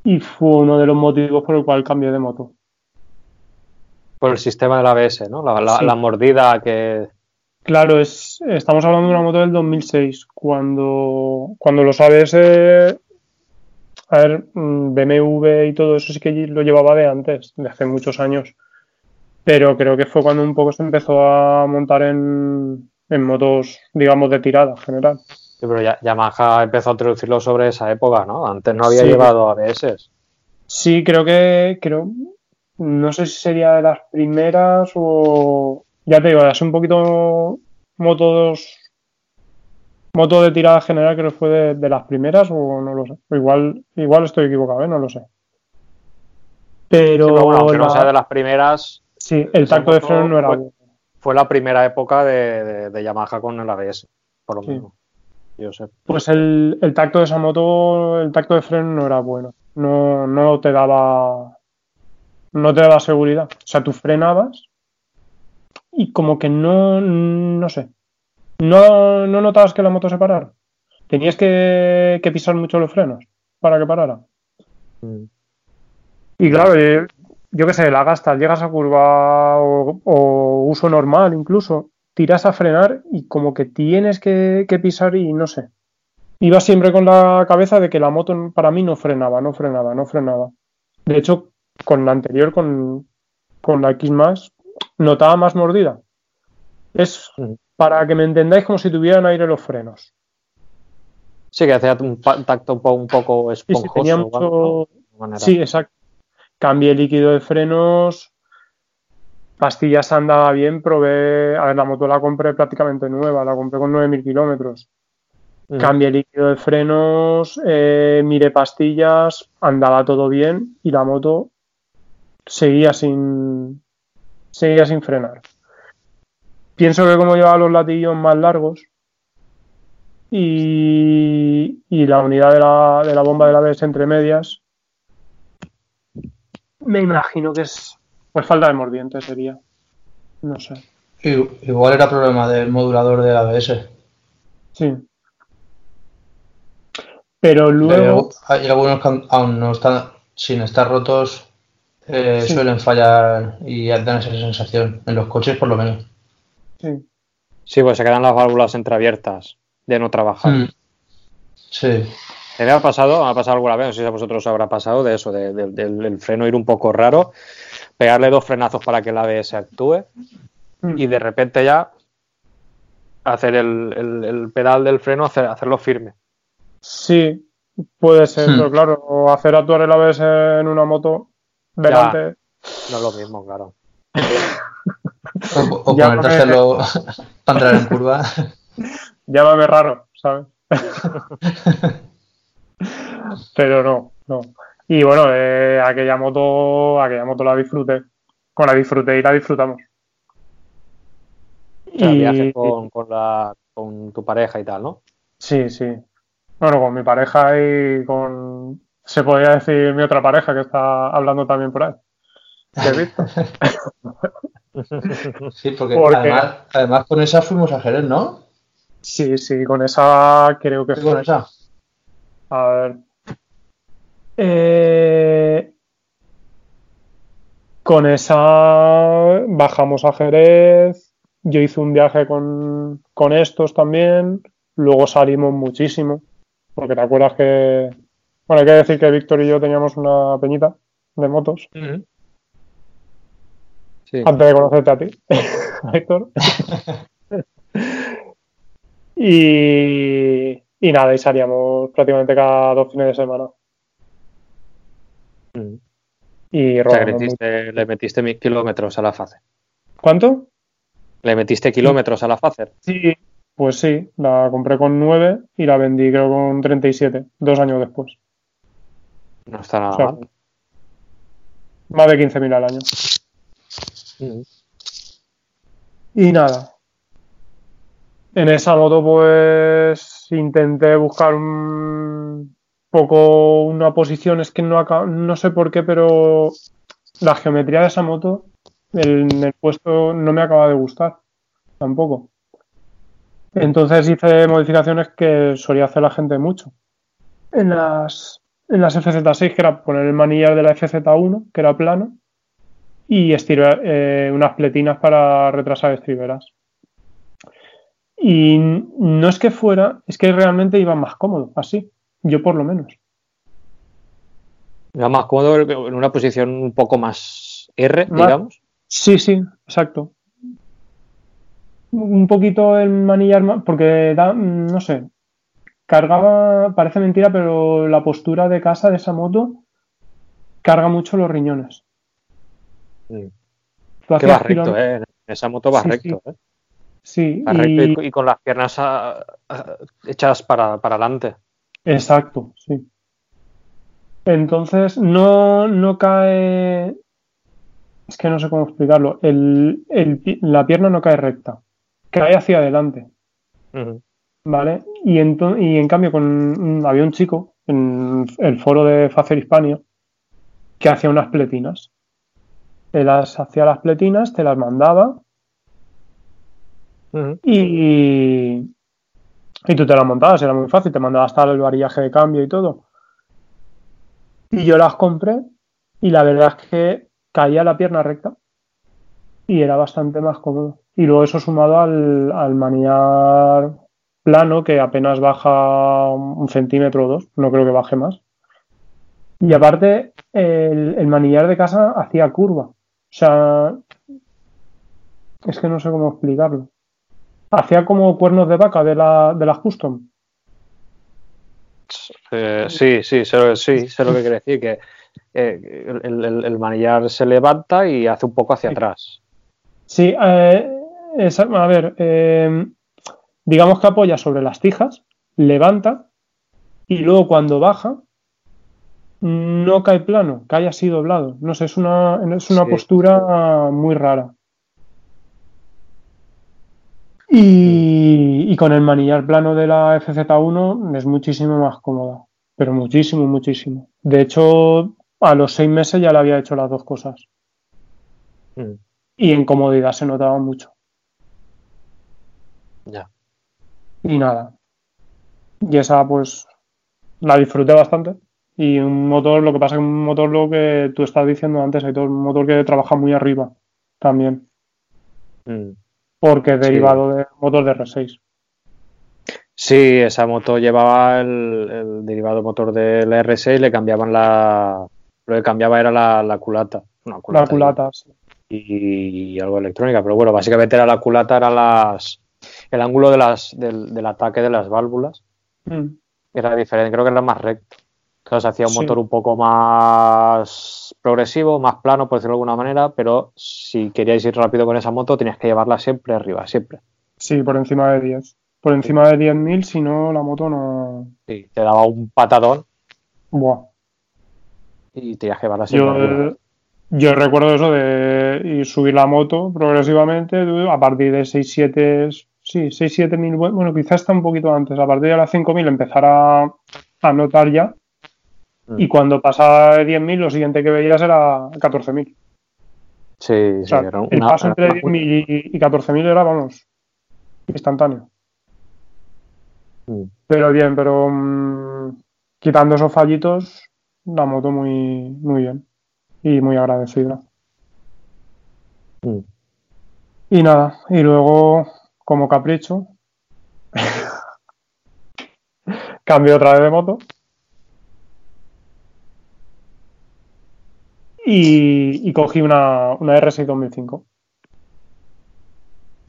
Y fue uno de los motivos por el cual cambié de moto. Por el sistema del ABS, ¿no? La, la- Sí. la mordida que. Claro, es, estamos hablando de una moto del 2006, cuando, cuando los ABS, a ver, mm, BMW y todo eso sí que lo llevaba de antes, de hace muchos años. Pero creo que fue cuando un poco se empezó a montar en, en motos, digamos, de tirada en general. Sí, pero ya- Yamaha empezó a introducirlo sobre esa época, ¿no? Antes no había Sí. llevado ABS. Sí, creo que, creo, no sé si sería de las primeras o, ya te digo, es un poquito motos, moto de tirada general creo que fue de, de las primeras o no lo sé. O Igual, igual estoy equivocado, ¿eh? No lo sé. Pero, Sí, pero bueno, aunque no sea de las primeras, sí, el tacto de freno no era fue- bueno. fue la primera época de, de- de Yamaha con el ABS, por lo Sí. menos. Yo. Pues el, el tacto de esa moto, el tacto de freno no era bueno. No, no te daba. No te daba seguridad. O sea, tú frenabas y como que no. No sé. No, no notabas que la moto se parara. Tenías que, que pisar mucho los frenos para que parara. Mm. Y claro, eh, yo qué sé, la gastas, llegas a curva o, o uso normal incluso, tiras a frenar y como que tienes que, que pisar y no sé. Iba siempre con la cabeza de que la moto para mí no frenaba, no frenaba, no frenaba. De hecho, con la anterior, con, con la X más, notaba más mordida. Es para que me entendáis como si tuvieran aire los frenos. Sí, que hacía un tacto un, po- un poco esponjoso. manera. Sí, exacto. Cambié el líquido de frenos. Pastillas andaba bien, probé. A ver, la moto la compré prácticamente nueva, la compré con 9.000 kilómetros. Mm. Cambié líquido de frenos, eh, miré pastillas, andaba todo bien y la moto seguía sin, seguía sin frenar. Pienso que como llevaba los latillos más largos y, y la unidad de la, de la bomba de la ABS entre medias, me imagino que es pues falta de mordiente sería. No sé. Igual era problema del modulador de ABS. Sí. Pero luego... Pero hay algunos que aún- aún no están, sin estar rotos, eh, Sí. suelen fallar y dan esa sensación. En los coches, por lo menos. Sí. Sí, pues se quedan las válvulas entreabiertas de no trabajar. Mm. Sí. ¿Te me ha pasado? Ha pasado alguna vez, no sé si a vosotros os habrá pasado de eso, de- de- del, del freno ir un poco raro, pegarle dos frenazos para que el ABS actúe Mm. y de repente ya hacer el, el- el pedal del freno, hacer, hacerlo firme. Sí, puede ser, Hmm. pero claro, o hacer actuar el ABS en una moto delante. No es lo mismo, claro. O, o Ya ponerte a hacerlo para entrar en curva. Llámame raro, ¿sabes? [laughs] pero no, no. Y bueno, eh, aquella moto, aquella moto la disfruté. Con la disfruté y la disfrutamos. O sea, Y- viajes con, con la, con tu pareja y tal, ¿no? Sí, sí. Bueno, con mi pareja y con. Se podría decir mi otra pareja que está hablando también por ahí. ¿Te has visto? [laughs] Sí, porque, Porque- Además, además con esa fuimos a Jerez, ¿no? Sí, sí, con esa creo que Sí, con fue. esa. A ver. Eh, con esa bajamos a Jerez. Yo hice un viaje con, con estos también. Luego salimos muchísimo. Porque te acuerdas que. Bueno, hay que decir que Víctor y yo teníamos una peñita de motos Sí. antes de conocerte a ti, [laughs] Víctor. [laughs] y, y nada, y salíamos prácticamente cada dos fines de semana. Mm. Y metiste, le metiste mil kilómetros a la Facer. ¿Cuánto? Le metiste kilómetros a la Facer. Sí, pues sí, la compré con 9 y la vendí creo con 37, dos años después. No está nada O sea, mal. más de 15.000 al año. Mm. Y nada. En esa moto, pues intenté buscar un poco una posición. Es que no, no sé por qué, pero la geometría de esa moto, en el puesto, no me acaba de gustar tampoco. Entonces hice modificaciones que solía hacer la gente mucho. En las, en las FZ6, que era poner el manillar de la FZ1, que era plano, y estribe- eh, unas pletinas para retrasar estriberas. Y no es que fuera, es que realmente iba más cómodo, así, yo por lo menos. Era más cómodo en una posición un poco más R, Más- digamos. Sí, sí, exacto. Un poquito el manillar, ma- porque da, no sé, cargaba, parece mentira, pero la postura de casa de esa moto carga mucho los riñones. Mm. Tú Que va hacías recto, ¿eh? En esa moto va Sí, recto, ¿eh? Sí, Va recto y- y, con las piernas ah, ah, hechas para, para adelante. Exacto, sí. Entonces no, no cae. Es que no sé cómo explicarlo. El, el la pierna no cae recta, cae hacia adelante. ¿vale? Y, ento- y en cambio, con, había un chico en el foro de Facer Hispania que hacía unas pletinas. Él las hacía las pletinas, te las mandaba y, y tú te las montabas, era muy fácil, te mandaba hasta el varillaje de cambio y todo. Y yo las compré y la verdad es que caía la pierna recta y era bastante más cómodo. Y luego eso sumado al, al manillar plano que apenas baja un centímetro o dos, no creo que baje más. Y aparte, el, el manillar de casa hacía curva. O sea, es que no sé cómo explicarlo hacía como cuernos de vaca de la, de las custom. Eh, sí, sí, sé, sí, sé lo que quiere decir, que eh, el, el- el manillar se levanta y hace un poco hacia atrás. Sí, eh, es- a ver, digamos que apoya sobre las tijas, levanta y luego cuando baja no cae plano, cae así doblado. No sé, es una, es una Sí. postura muy rara. Y, y con el manillar plano de la FZ1 es muchísimo más cómoda, pero muchísimo, muchísimo. De hecho, a los seis meses ya le había hecho las dos cosas Mm, y en comodidad se notaba mucho. Ya. Y nada. Y esa pues la disfruté bastante. Y un motor, lo que pasa es que un motor lo que tú estás diciendo antes, hay todo un motor que trabaja muy arriba también, mm. Porque es Sí. derivado del motor de R6. Sí, esa moto llevaba el, el derivado motor del R6, le cambiaban la. Lo que cambiaba era la, la culata. Una culata. La culata, sí. Y, y algo electrónica, pero bueno, básicamente era la culata, era las. El ángulo de las, del, del ataque de las válvulas Mm. era diferente, creo que era más recto. Claro, se hacía un Sí. motor un poco más progresivo, más plano, por decirlo de alguna manera, pero si queríais ir rápido con esa moto, tenías que llevarla siempre arriba, siempre. Sí, por encima de 10. Por encima de 10.000, si no, la moto no. Sí, te daba un patadón Buah. y tenías que llevarla siempre arriba. Yo, yo recuerdo eso de ir subir la moto progresivamente a partir de 6, 7, sí, 6, 7 mil, bueno, quizás está un poquito antes, a partir de las 5 mil empezar a, a notar ya Mm. y cuando pasaba de 10 mil lo siguiente que veías era 14 mil. Sí, O sí, era el una- paso era entre una- 10 mil y, y 14 mil era, vamos, instantáneo. Mm. Pero bien, pero mm, quitando esos fallitos, la moto muy, muy bien y muy agradecida. Mm. Y nada, y luego, como capricho, [laughs] cambio otra vez de moto. Y, y cogí una, una R6 2005.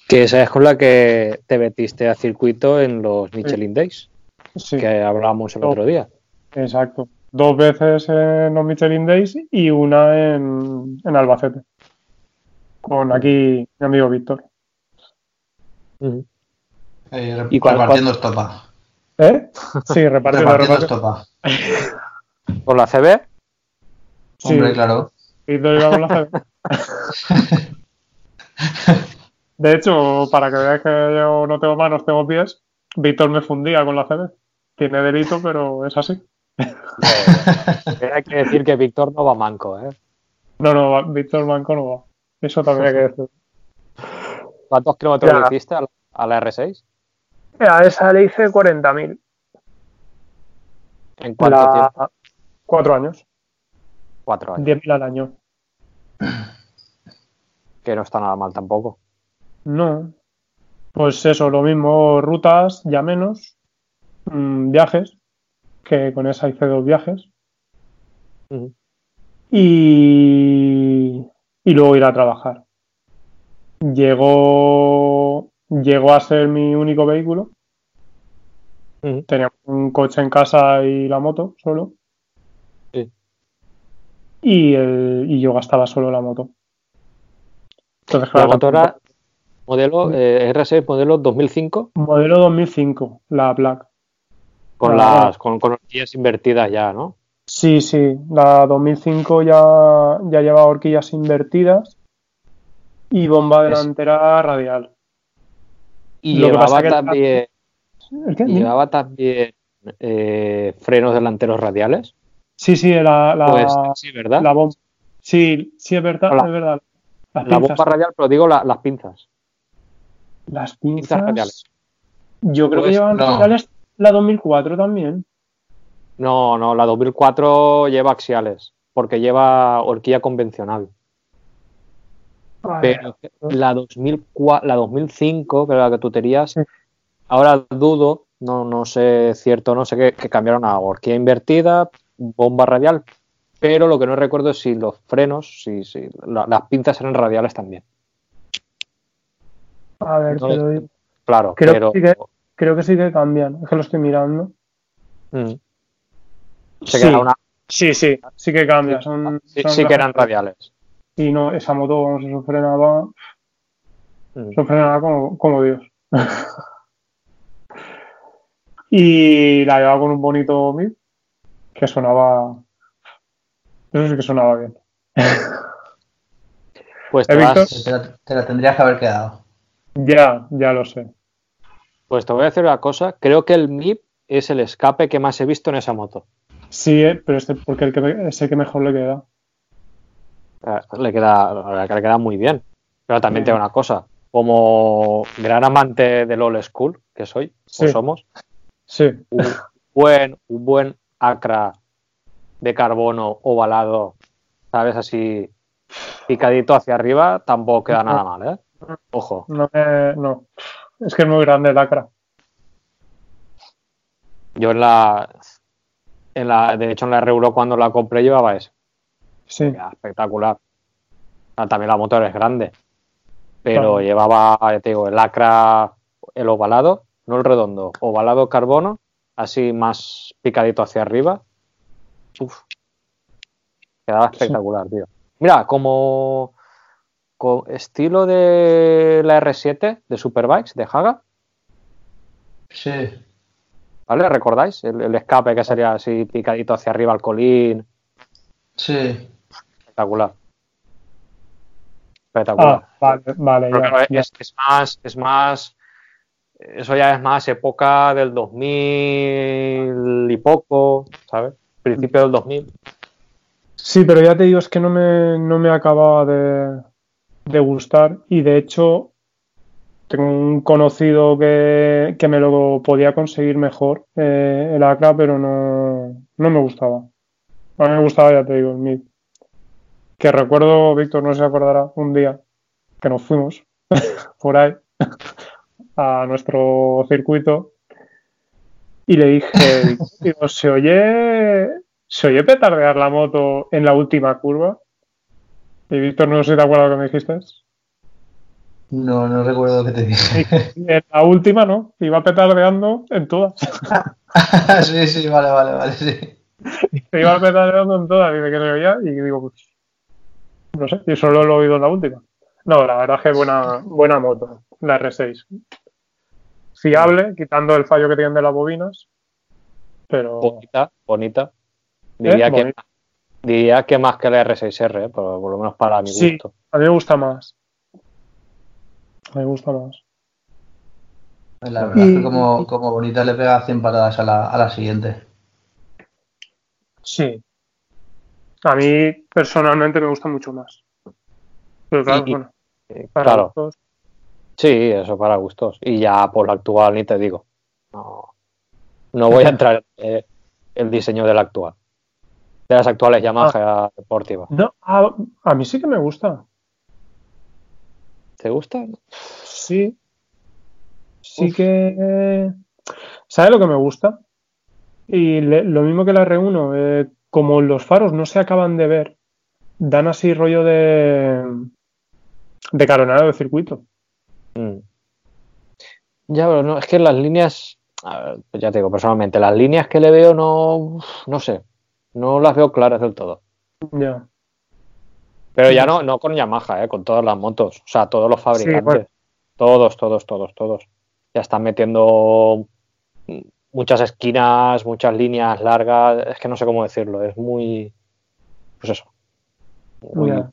Que esa es con la que te metiste a circuito en los Michelin Days, Sí, que hablábamos el otro día. exacto. Dos veces en los Michelin Days y una en, en Albacete. Con aquí mi amigo Víctor. Eh, rep- ¿Y repartiendo estopa. ¿Eh? Sí, repartiendo, Repartiendo repartiendo. estopa. [laughs] ¿Con la CB? Sí, Hombre, claro. Víctor iba con la CB. [laughs] De hecho, para que veáis que yo no tengo manos, tengo pies, Víctor me fundía con la CB. Tiene delito, pero es así. [laughs] Eh, hay que decir que Víctor no va manco, ¿eh? No, no, va- Víctor Manco no va. Eso también hay que [laughs] decir. ¿Cuántos kilómetros le hiciste a la, a la R6? A esa le hice 40.000. ¿En cuánto La- tiempo? Cuatro años. Cuatro años. 10.000 al año. Que no está nada mal tampoco. No. Pues eso, lo mismo, rutas, ya menos. mm, viajes, que con esa hice dos viajes. Y, y luego ir a trabajar. Llegó, llegó a ser mi único vehículo. Tenía un coche en casa y la moto solo. Y, el- y yo gastaba solo la moto. Entonces, La claro, moto era modelo eh, R6 modelo 2005 modelo 2005, la Black. con las con, con horquillas invertidas ya, ¿no? Sí, sí, la 2005 ya, ya lleva horquillas invertidas y bomba Es- delantera radial. Y Lo llevaba que- también ¿El qué? y llevaba también eh, frenos delanteros radiales. Sí, sí, la, la, Pues sí, ¿verdad? la bomba. Sí, sí, es verdad, La- es verdad. Las La pinzas, bomba radial, pero digo la- las pinzas. las Pinzas pinzas, radiales. yo creo que Pues, llevan no. radiales la 2004 también. No, no, la 2004 lleva axiales, porque lleva horquilla convencional. Pero la 2004, la 2005, que era la que tú tenías, Sí. ahora dudo, no, no sé cierto, no sé qué, que cambiaron a horquilla invertida, bomba radial, pero lo que no recuerdo es si los frenos, si, si la- las pinzas eran radiales también. a ver, Entonces, digo. Claro, Creo pero que sí creo que sí que cambian, es que lo estoy mirando. Mm. Se Sí. queda una, Sí, sí, sí que cambia. Son, sí, son sí que eran radiales. Y no, esa moto vamos, eso frenaba, Mm. eso frenaba como, como Dios. [laughs] y la llevaba con un bonito mid que sonaba. Eso sí que sonaba bien. [laughs] Pues ¿Eh, te, vas- Víctor? Te la, te la tendrías que haber quedado. Ya, ya lo sé. pues te voy a decir una cosa. Creo que el MIP es el escape que más he visto en esa moto. Sí, eh, pero este porque el que, me- es el que mejor le queda. Eh, Le queda, la verdad que le queda muy bien. Pero también Sí. tengo una cosa. Como gran amante del old school, que soy, Sí. o somos, Sí, un buen, un buen acra de carbono ovalado, ¿sabes? Así picadito hacia arriba, tampoco queda nada mal, ¿eh? Ojo. no. Es que es muy grande el acra. Yo en la, en la, de hecho en la R1 cuando la compré llevaba eso. Sí, Queda espectacular. Ah, También la moto es grande. Pero Claro. llevaba, ya te digo, el acra, el ovalado, no el redondo, ovalado carbono, así más picadito hacia arriba. Uf. Quedaba espectacular, tío. Mira, como, co- estilo de la R7 de Superbikes, de Haga, Sí. ¿vale? ¿Recordáis? El, el escape que sería así picadito hacia arriba al colín. Sí. Espectacular. Espectacular. Ah, vale, vale, ya, claro, ya. es, es más, es más, eso ya es más época del 2000 y poco, ¿sabes? Principio del 2000. Sí, pero ya te digo, es que no me, no me acababa de, de gustar y de hecho tengo un conocido que, que me lo podía conseguir mejor, eh, el Acra, pero no, no me gustaba. A mí me gustaba, ya te digo, el Mid. Que recuerdo, Víctor, no se acordará, un día que nos fuimos [laughs] por ahí a nuestro circuito y le dije, [laughs] digo, se oye, se oye petardear la moto en la última curva. Y Víctor, no sé si te acuerdas lo que me dijiste. No, no recuerdo qué te dije. En la última, ¿no? Iba petardeando en todas. [laughs] sí, sí, vale, vale, vale, sí. Se iba petardeando en todas. Dice que se oía y digo, pues, no sé, y solo lo he oído en la última. No, la verdad es que buena, buena moto, la R6. Fiable, quitando el fallo que tienen de las bobinas. Pero. Bonita, bonita. Diría, ¿Eh? que, Bonita. diría que más que la R6R, ¿eh? por, por lo menos para mi Sí. gusto. A mí me gusta más. A mí me gusta más. La verdad es que como, como bonita le pega 100 patadas a la, a la siguiente. Sí. A mí personalmente me gusta mucho más. Pero claro, Y- y- bueno, para claro, gustos. Sí, eso para gustos. Y ya por la actual ni te digo. No, no voy a entrar en el diseño del actual. De las actuales Yamaha deportivas. No, a, a mí sí que me gusta. ¿Te gusta? Sí. Sí Uf. que. ¿Sabe lo que me gusta? Y le- lo mismo que la R1, eh, como los faros no se acaban de ver, dan así rollo de. de caronado de circuito. Mm. Ya, pero no, es que las líneas, a ver, pues ya te digo, personalmente, las líneas que le veo no, no sé, no las veo claras del todo. Ya. Pero ya no, no con Yamaha, eh, con todas las motos, o sea, todos los fabricantes, bueno. todos, todos, todos, todos. Ya están metiendo muchas esquinas, muchas líneas largas, es que no sé cómo decirlo, es muy, pues eso. muy- Ya.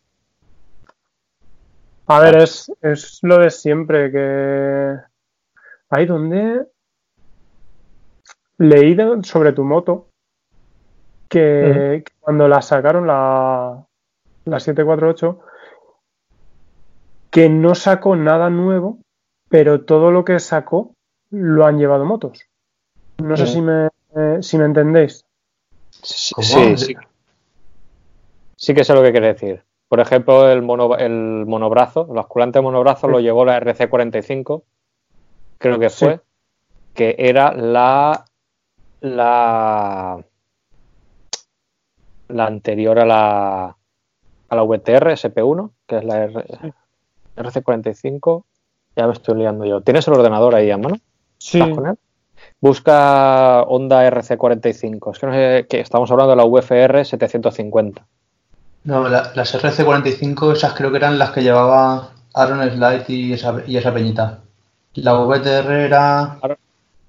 A ver, es, es lo de siempre que. Ahí donde. Leí de- sobre tu moto que, que cuando la sacaron la, la 748, que no sacó nada nuevo, pero todo lo que sacó lo han llevado motos. No sé si me, eh, si me entendéis. Sí, sí, sí. Sí que sé lo que quiere decir. Por ejemplo, el, mono, el monobrazo, el basculante monobrazo lo llevó la RC45, creo que Sí. fue, que era la, la, la anterior a la, a la VTR SP1, que es la R- RC45. Ya me estoy liando yo. ¿Tienes el ordenador ahí a mano? Sí, ¿Estás con él? Busca Honda RC45. Es que no sé qué. Estamos hablando de la VFR 750. No, la- las RC45, esas creo que eran las que llevaba Aaron Slide y esa, y esa peñita. La VTR era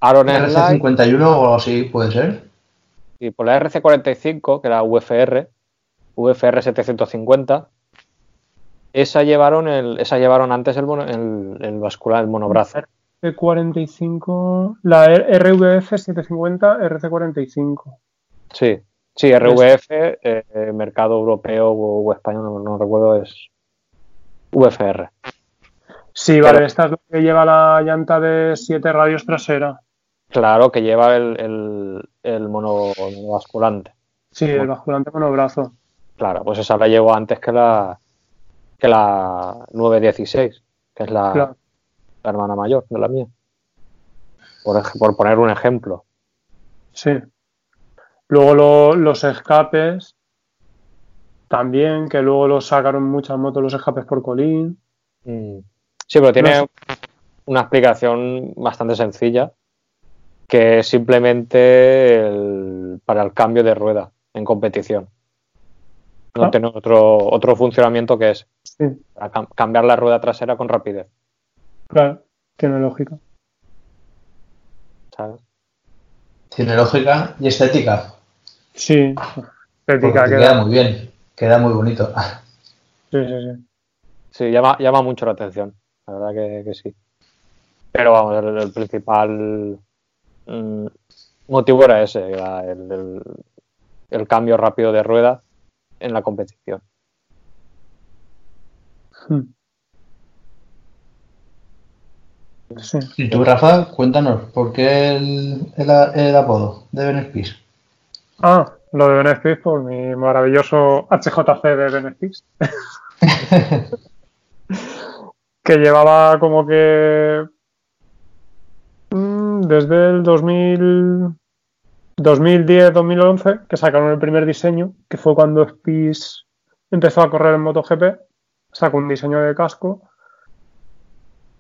Aaron Slide RC51 o algo así, puede ser. y por la RC45, que era VFR, VFR 750, esa llevaron el, esa llevaron antes el, mono- el, el bascular, el monobrazo. C45, la RVF 750 RC45. Sí, sí, RVF, eh, mercado europeo o, o español, no, no recuerdo, es VFR. Sí, vale, esta es la que lleva la llanta de 7 radios trasera. Claro, que lleva el, el, el mono, el monobasculante. Sí, el basculante monobrazo. Claro, pues esa la llevo antes que la que la 916, que es la, Claro. la hermana mayor de la mía. Por, por poner un ejemplo. Sí. Luego lo- los escapes, también, que luego los sacaron muchas motos los escapes por colín. Mm. Sí, pero tiene No una explicación bastante sencilla, que es simplemente el- para el cambio de rueda en competición. No Ah. tiene otro, otro funcionamiento que es Sí, para cam- cambiar la rueda trasera con rapidez. claro, tiene lógica. ¿sabes? Tiene lógica y estética. Sí, estética queda. queda muy bien. Queda muy bonito. [laughs] Sí, sí, sí. Sí, llama, llama mucho la atención, la verdad que, que sí. Pero vamos, el, el principal mm, motivo era ese, era el, el- el cambio rápido de rueda en la competición. Hmm. Sí. Y tú, Rafa, cuéntanos, ¿por qué el, el, el apodo de Ben? Ah, lo de Benefis por mi maravilloso HJC de Benefis. [laughs] que llevaba como que mm, desde el 2000, 2010-2011 que sacaron el primer diseño, que fue cuando Spis empezó a correr en MotoGP, sacó un diseño de casco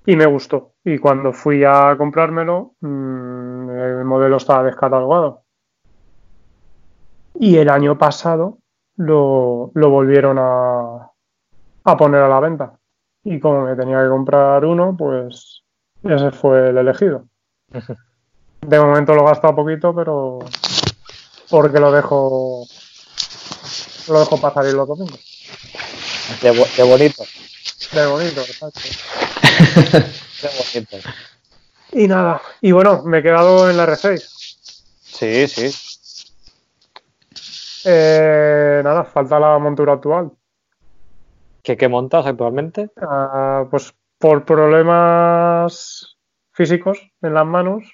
y me gustó. Y cuando fui a comprármelo, mm, el modelo estaba descatalogado. Y el año pasado lo, lo volvieron a, a poner a la venta. Y como me tenía que comprar uno, pues ese fue el elegido. [laughs] De momento lo he gastado poquito, pero porque lo dejo lo dejo pasar y lo domingos. Qué, qué bonito, De bonito, exacto. [laughs] qué bonito. Y nada, y bueno, me he quedado en la R6. Sí, sí. Eh, nada, falta la montura actual. ¿Qué, qué montas actualmente? Ah, pues por problemas físicos en las manos,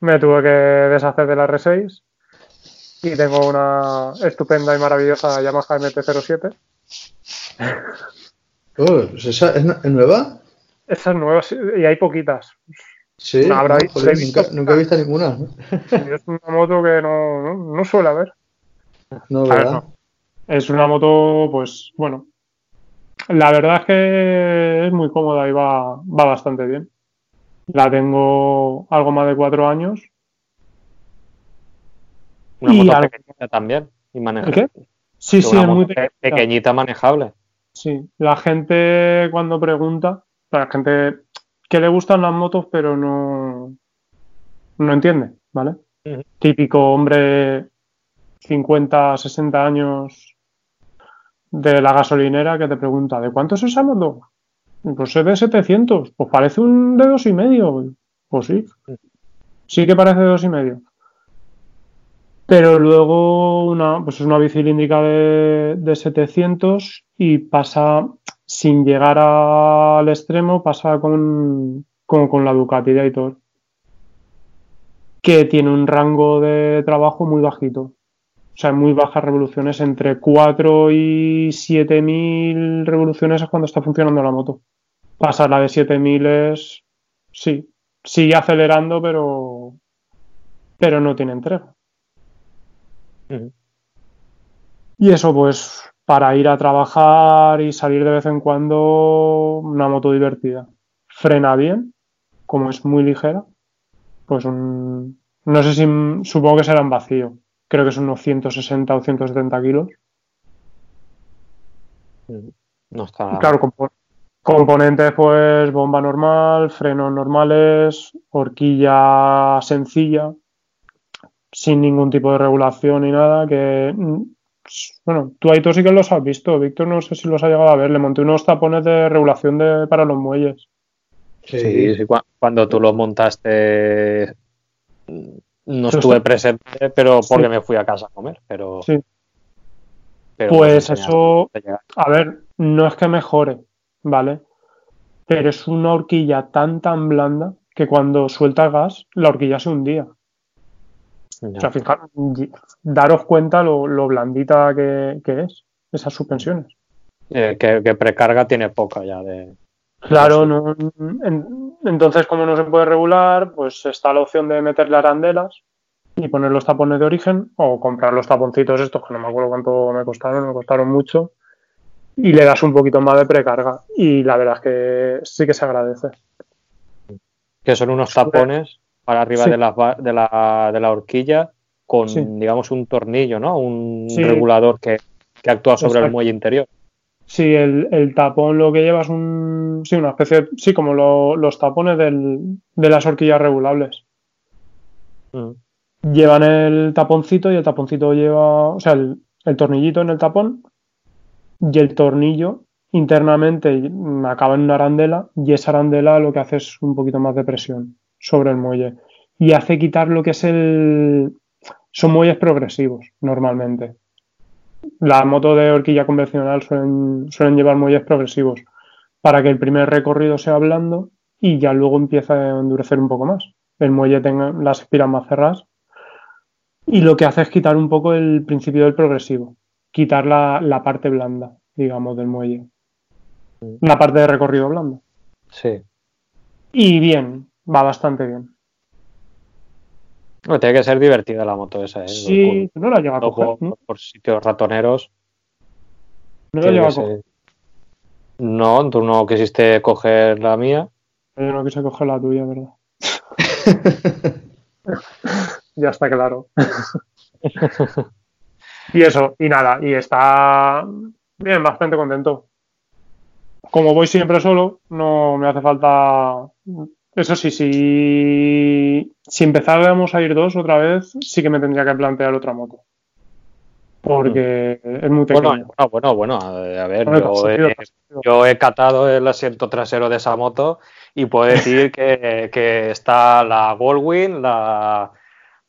me tuve que deshacer de la R6 y tengo una estupenda y maravillosa Yamaha MT-07. [laughs] Oh, ¿esa es, es nueva? Esa es nueva y hay poquitas. Sí, Habrá no, visto- joder, nunca, nunca he visto ninguna. [laughs] es una moto que no, no, no suele haber. No, ver, ¿verdad? no. Es una moto, pues bueno, la verdad es que es muy cómoda y va, va bastante bien. La tengo algo más de cuatro años. Una Y moto al- pequeñita también. Y manejable. ¿El qué? Sí, sí, es muy moto pe- pequeñita manejable. Sí, la gente cuando pregunta, la gente que le gustan las motos pero no, no entiende, ¿vale? Típico hombre 50, 60 años de la gasolinera que te pregunta, ¿de cuánto es esa moto? Pues es de 700, pues parece un de dos y medio. Pues sí, sí que parece de dos y medio. Pero luego una, pues es una bicilíndrica de, de 700 y pasa, sin llegar al extremo, pasa con, con, con la Ducati de Aitor, que tiene un rango de trabajo muy bajito. O sea, muy bajas revoluciones, entre 4 y 7000 revoluciones es cuando está funcionando la moto. Pasar la de 7000 es, sí, sigue acelerando, pero, pero no tiene entrega. Y eso, pues, para ir a trabajar y salir de vez en cuando, una moto divertida. Frena bien, como es muy ligera, pues un... No sé si... Supongo que será en vacío. Creo que son unos 160 o 170 kilos. No está. Claro, compo- componentes, pues bomba normal, frenos normales, horquilla sencilla, sin ningún tipo de regulación ni nada. Que, mm, bueno, tú ahí tú sí que los has visto, Víctor, no sé si los ha llegado a ver. Le monté unos tapones de regulación de, para los muelles. Sí, sí, cua- cuando tú lo montaste no estuve presente, pero porque Sí. me fui a casa a comer, pero... Sí. pero Pues eso, a ver, no es que mejore, ¿vale? Pero es una horquilla tan, tan blanda que cuando suelta gas, la horquilla se hundía. O sea, fijaros, daros cuenta lo, lo blandita que, que es esas suspensiones. Eh, que, que precarga tiene poca ya de... Claro, no, en- entonces como no se puede regular, pues está la opción de meterle arandelas y poner los tapones de origen o comprar los taponcitos estos que no me acuerdo cuánto me costaron, me costaron mucho y le das un poquito más de precarga y la verdad es que sí que se agradece. que son unos tapones para arriba Sí. de, la, de, la, de la horquilla con, Sí. digamos, un tornillo, ¿no? Un Sí. regulador que, que actúa sobre el muelle interior. Sí, el, el tapón lo que lleva es un, sí, una especie, de- sí, como lo- los tapones del- de las horquillas regulables. Mm. Llevan el taponcito y el taponcito lleva, o sea, el, el tornillito en el tapón y el tornillo internamente acaba en una arandela y esa arandela lo que hace es un poquito más de presión sobre el muelle y hace quitar lo que es el... Son muelles progresivos normalmente. Las motos de horquilla convencional suelen, suelen llevar muelles progresivos para que el primer recorrido sea blando y ya luego empieza a endurecer un poco más. El muelle tenga las espiras más cerradas y lo que hace es quitar un poco el principio del progresivo, quitar la, la parte blanda, digamos, del muelle. La parte de recorrido blando. Sí. Y bien, va bastante bien. Bueno, tiene que ser divertida la moto esa, ¿eh? Sí, no la llega a coger. por, ¿no? por sitios ratoneros. No la llega a coger. No, tú no quisiste coger la mía. Yo no quise coger la tuya, ¿verdad? [laughs] ya está claro. [laughs] y eso, y nada, y está bien, bastante contento. Como voy siempre solo, no me hace falta. Eso sí, si, si empezáramos a ir dos otra vez, sí que me tendría que plantear otra moto. Porque es muy Bueno, pequeña. bueno, bueno, bueno, a ver, yo, sentido, he, yo he catado el asiento trasero de esa moto y puedo decir que, [laughs] que está la Goldwing, la,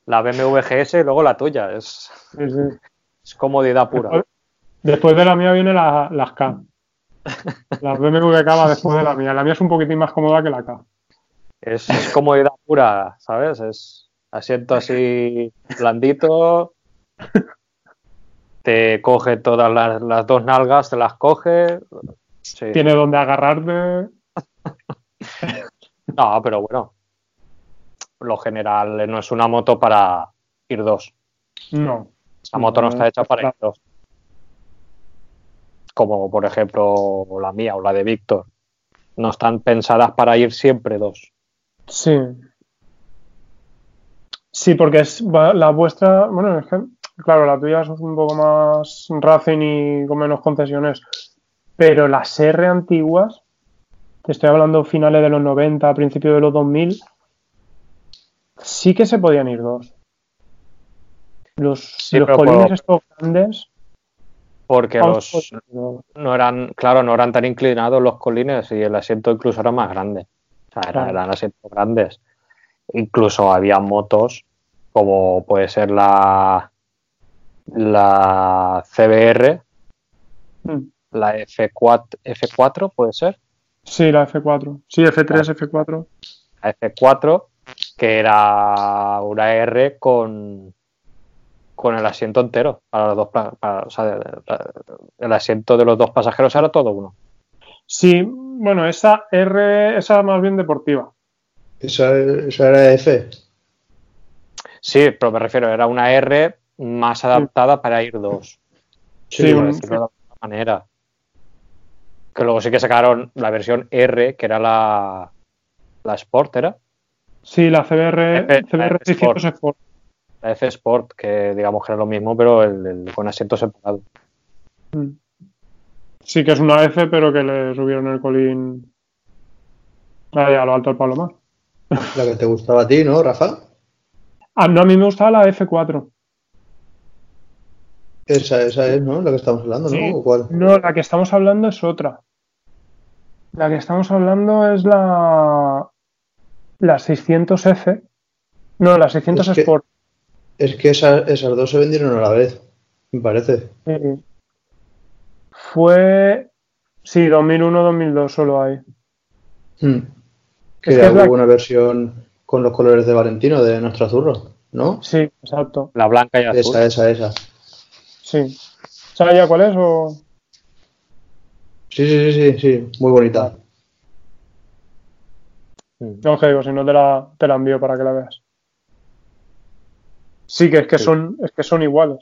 la BMW GS y luego la tuya. Es, Sí, sí. es comodidad pura. Después, después de la mía viene la, las K. [laughs] La BMW K va después de la mía. La mía es un poquitín más cómoda que la K. Es, es comodidad pura, ¿sabes? Es asiento así blandito. Te coge todas las, las dos nalgas, te las coge. Sí. Tiene donde agarrarte. [laughs] No, pero bueno. Lo general eh, no es una moto para ir dos. No. Esa moto no está hecha para ir dos. Como por ejemplo la mía o la de Víctor. No están pensadas para ir siempre dos. Sí. Sí, porque es la vuestra. Bueno, es que, claro, la tuya es un poco más racing y con menos concesiones. Pero las R antiguas, te estoy hablando finales de los 90, principios de los 2000, sí que se podían ir dos. Los, Sí, los pero colines por- estos grandes. Porque los no eran, claro, no eran tan inclinados los colines y el asiento incluso era más grande. O sea, era- Claro. eran asientos grandes. Incluso había motos como puede ser la la CBR, mm. la F4, F4 puede ser, Sí, la F4. Sí, F3, F4. la F4, que era una R con con el asiento entero para los dos pa- para- o sea, el asiento de los dos pasajeros era todo uno. Sí, bueno, esa R, esa más bien deportiva. Eso, eso era F. Sí, pero me refiero, era una R más adaptada para ir dos. Sí, un- decirlo de alguna manera. Que luego sí que sacaron la versión R, que era la, la Sport, ¿era? Sí, la CBR, F- CBR F 600 Sport. La F Sport, que digamos que era lo mismo, pero el, el- con asiento separado. Mm. Sí, que es una F, pero que le subieron el colín ahí a lo alto del palomar. La que te gustaba a ti, ¿no, Rafa? Ah, no, a mí me gustaba la F4. Esa, esa es, ¿no? La que estamos hablando, ¿no? Sí. ¿O cuál? No, la que estamos hablando es otra. La que estamos hablando es la, la 600F. No, la 600 Es que- Sport. Es que esa- esas dos se vendieron a la vez, me parece. Sí. Fue. Sí, 2001-2002 solo hay. Hmm. Que Es que hubo la- una versión con los colores de Valentino, de nuestro azurro, ¿no? Sí, exacto. La blanca y azul. Esa, esa, esa. Sí. ¿Sabes ya cuál es? O... Sí, sí, sí, sí, sí, muy bonita. No, que digo, si no te la, te la envío para que la veas. Sí, que es que Sí. son, es que son iguales.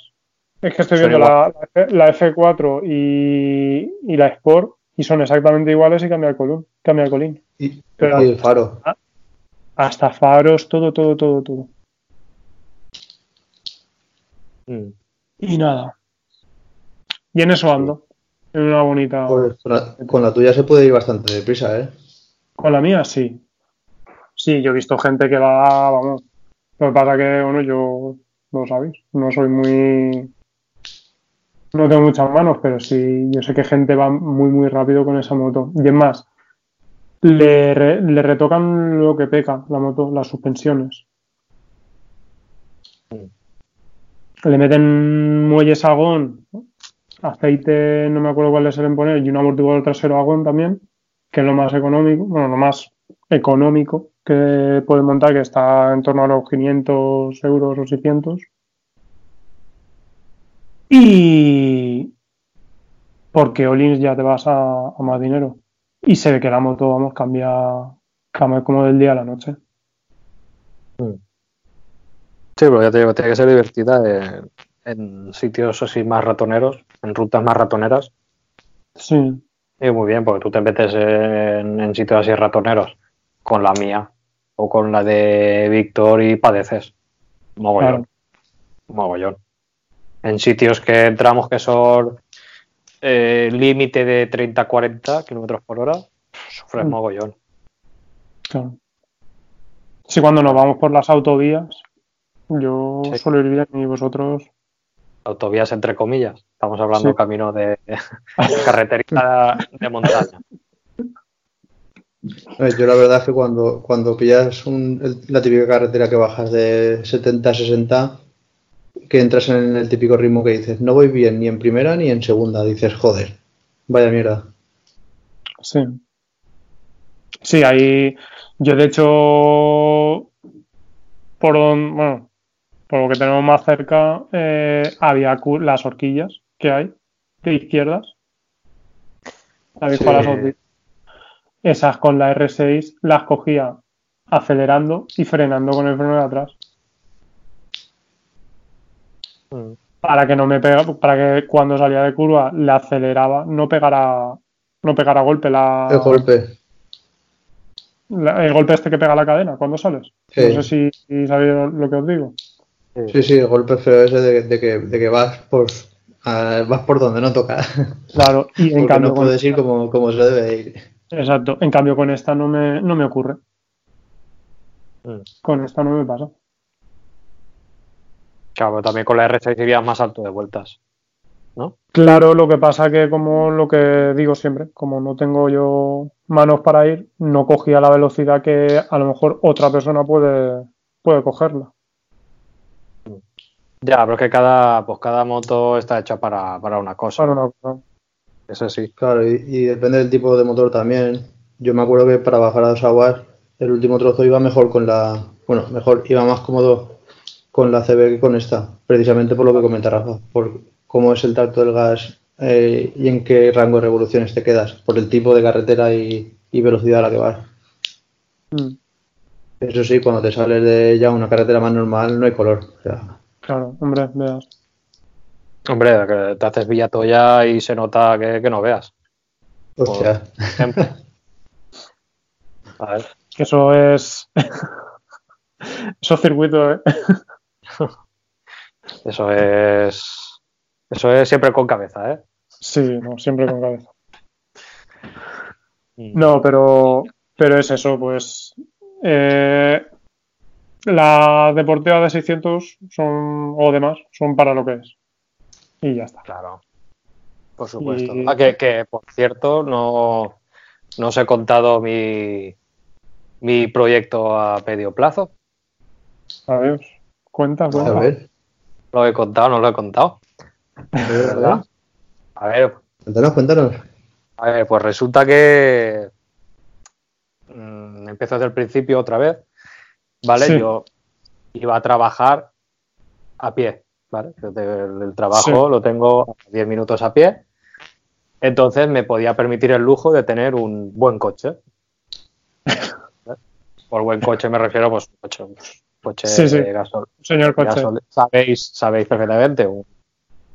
Es que estoy viendo la, la F- la F4 y, y la Sport y son exactamente iguales y cambia el color, cambia el colín. Y, Pero- y el faro. Hasta faros, todo, todo, todo, todo. Mm. Y nada. Y en eso ando. En una bonita. Pues con, la, con la tuya se puede ir bastante deprisa, ¿eh? Con la mía, sí. Sí, yo he visto gente que va, vamos. Lo que pasa que, bueno, yo, lo sabéis, no soy muy. No tengo muchas manos, pero sí, yo sé que gente va muy, muy rápido con esa moto. Y es más, le, re- le retocan lo que peca la moto, las suspensiones. Le meten muelle sagón, aceite, no me acuerdo cuál le suelen poner, y un amortiguador trasero agón también, que es lo más económico, bueno, lo más económico que puede montar, que está en torno a los 500 euros o 600. Y porque Olins ya te vas a, a más dinero. Y se ve que la moto, vamos, cambia, cambia como del día a la noche. Sí, pero ya te digo, tiene que ser divertida en, en sitios así más ratoneros, en rutas más ratoneras. Sí, Y muy bien, porque tú te metes en, en sitios así ratoneros con la mía o con la de Víctor y padeces. Mogollón. Claro. Mogollón. En sitios que entramos que son eh, límite de 30-40 kilómetros por hora, sufres Mm. mogollón. claro. Sí, cuando nos vamos por las autovías, yo Sí. suelo ir bien y vosotros. Autovías entre comillas. Estamos hablando Sí. camino de [laughs] carreterita de montaña. Yo la verdad es que cuando, cuando pillas un- el- la típica carretera que bajas de 70 a 60, que entras en el típico ritmo que dices, no voy bien ni en primera ni en segunda, dices, joder, vaya mierda. Sí. Sí, ahí. Yo, de hecho, por don- bueno, por lo que tenemos más cerca, eh, había las horquillas que hay de izquierdas. ¿Sabéis Sí. Esas con la R6 las cogía acelerando y frenando con el freno de atrás. Mm. Para que no me pega, para que cuando salía de curva le aceleraba, no pegara, no pegara golpe la, El golpe. la- el golpe este que pega la cadena cuando sales. Sí. No sé si, si sabéis lo que os digo. Sí, sí, el golpe feo ese de, de que, de que vas, pues, a- vas por donde no toca. Claro, y en cambio no con, puedes ir como, como se debe ir. exacto, en cambio con esta no me, no me ocurre. Mm. Con esta no me pasa. Claro, pero también con la R6 irías más alto de vueltas. Claro, lo que pasa que como lo que digo siempre, como no tengo yo manos para ir, no cogía la velocidad que a lo mejor otra persona puede, puede cogerla. Ya, pero es que cada, pues cada moto está hecha para, para una cosa. Para una cosa. Eso sí. Claro, y, y depende del tipo de motor también. Yo me acuerdo que para bajar a dos aguas, el último trozo iba mejor con la. Bueno, mejor, iba más cómodo con la CB que con esta, precisamente por lo que comenta Rafa, por cómo es el tracto del gas eh, y en qué rango de revoluciones te quedas, por el tipo de carretera y, y velocidad a la que vas. Mm, Eso sí, cuando te sales de ya una carretera más normal, no hay color. O sea, claro, hombre, veas. Hombre, que te haces Villatoya y se nota que, que no veas. hostia. Ejemplo. [laughs] A ver. Que eso es. [laughs] Esos circuitos, ¿eh? [laughs] [laughs] Eso es. Eso es siempre con cabeza, ¿eh? Sí, no, siempre con cabeza. No, pero, pero es eso, pues. Eh, la deportiva de 600 son, o demás son para lo que es. Y ya está. Claro. Por supuesto. Y... Ah, que, que, por cierto, no, no os he contado mi, mi proyecto a medio plazo. A ver, cuenta, cuenta. A ver. Lo he contado, no lo he contado. ¿Verdad? A ver. Cuéntanos, cuéntanos. A ver, pues resulta que mmm, empiezo desde el principio otra vez, ¿vale? Sí. Yo iba a trabajar a pie, ¿vale? El, el trabajo sí. lo tengo a 10 minutos a pie, entonces me podía permitir el lujo de tener un buen coche. [laughs] Por buen coche me refiero, pues, coche, coche sí, sí. de gasol, Señor coche. gasol, sabéis, sabéis perfectamente, un,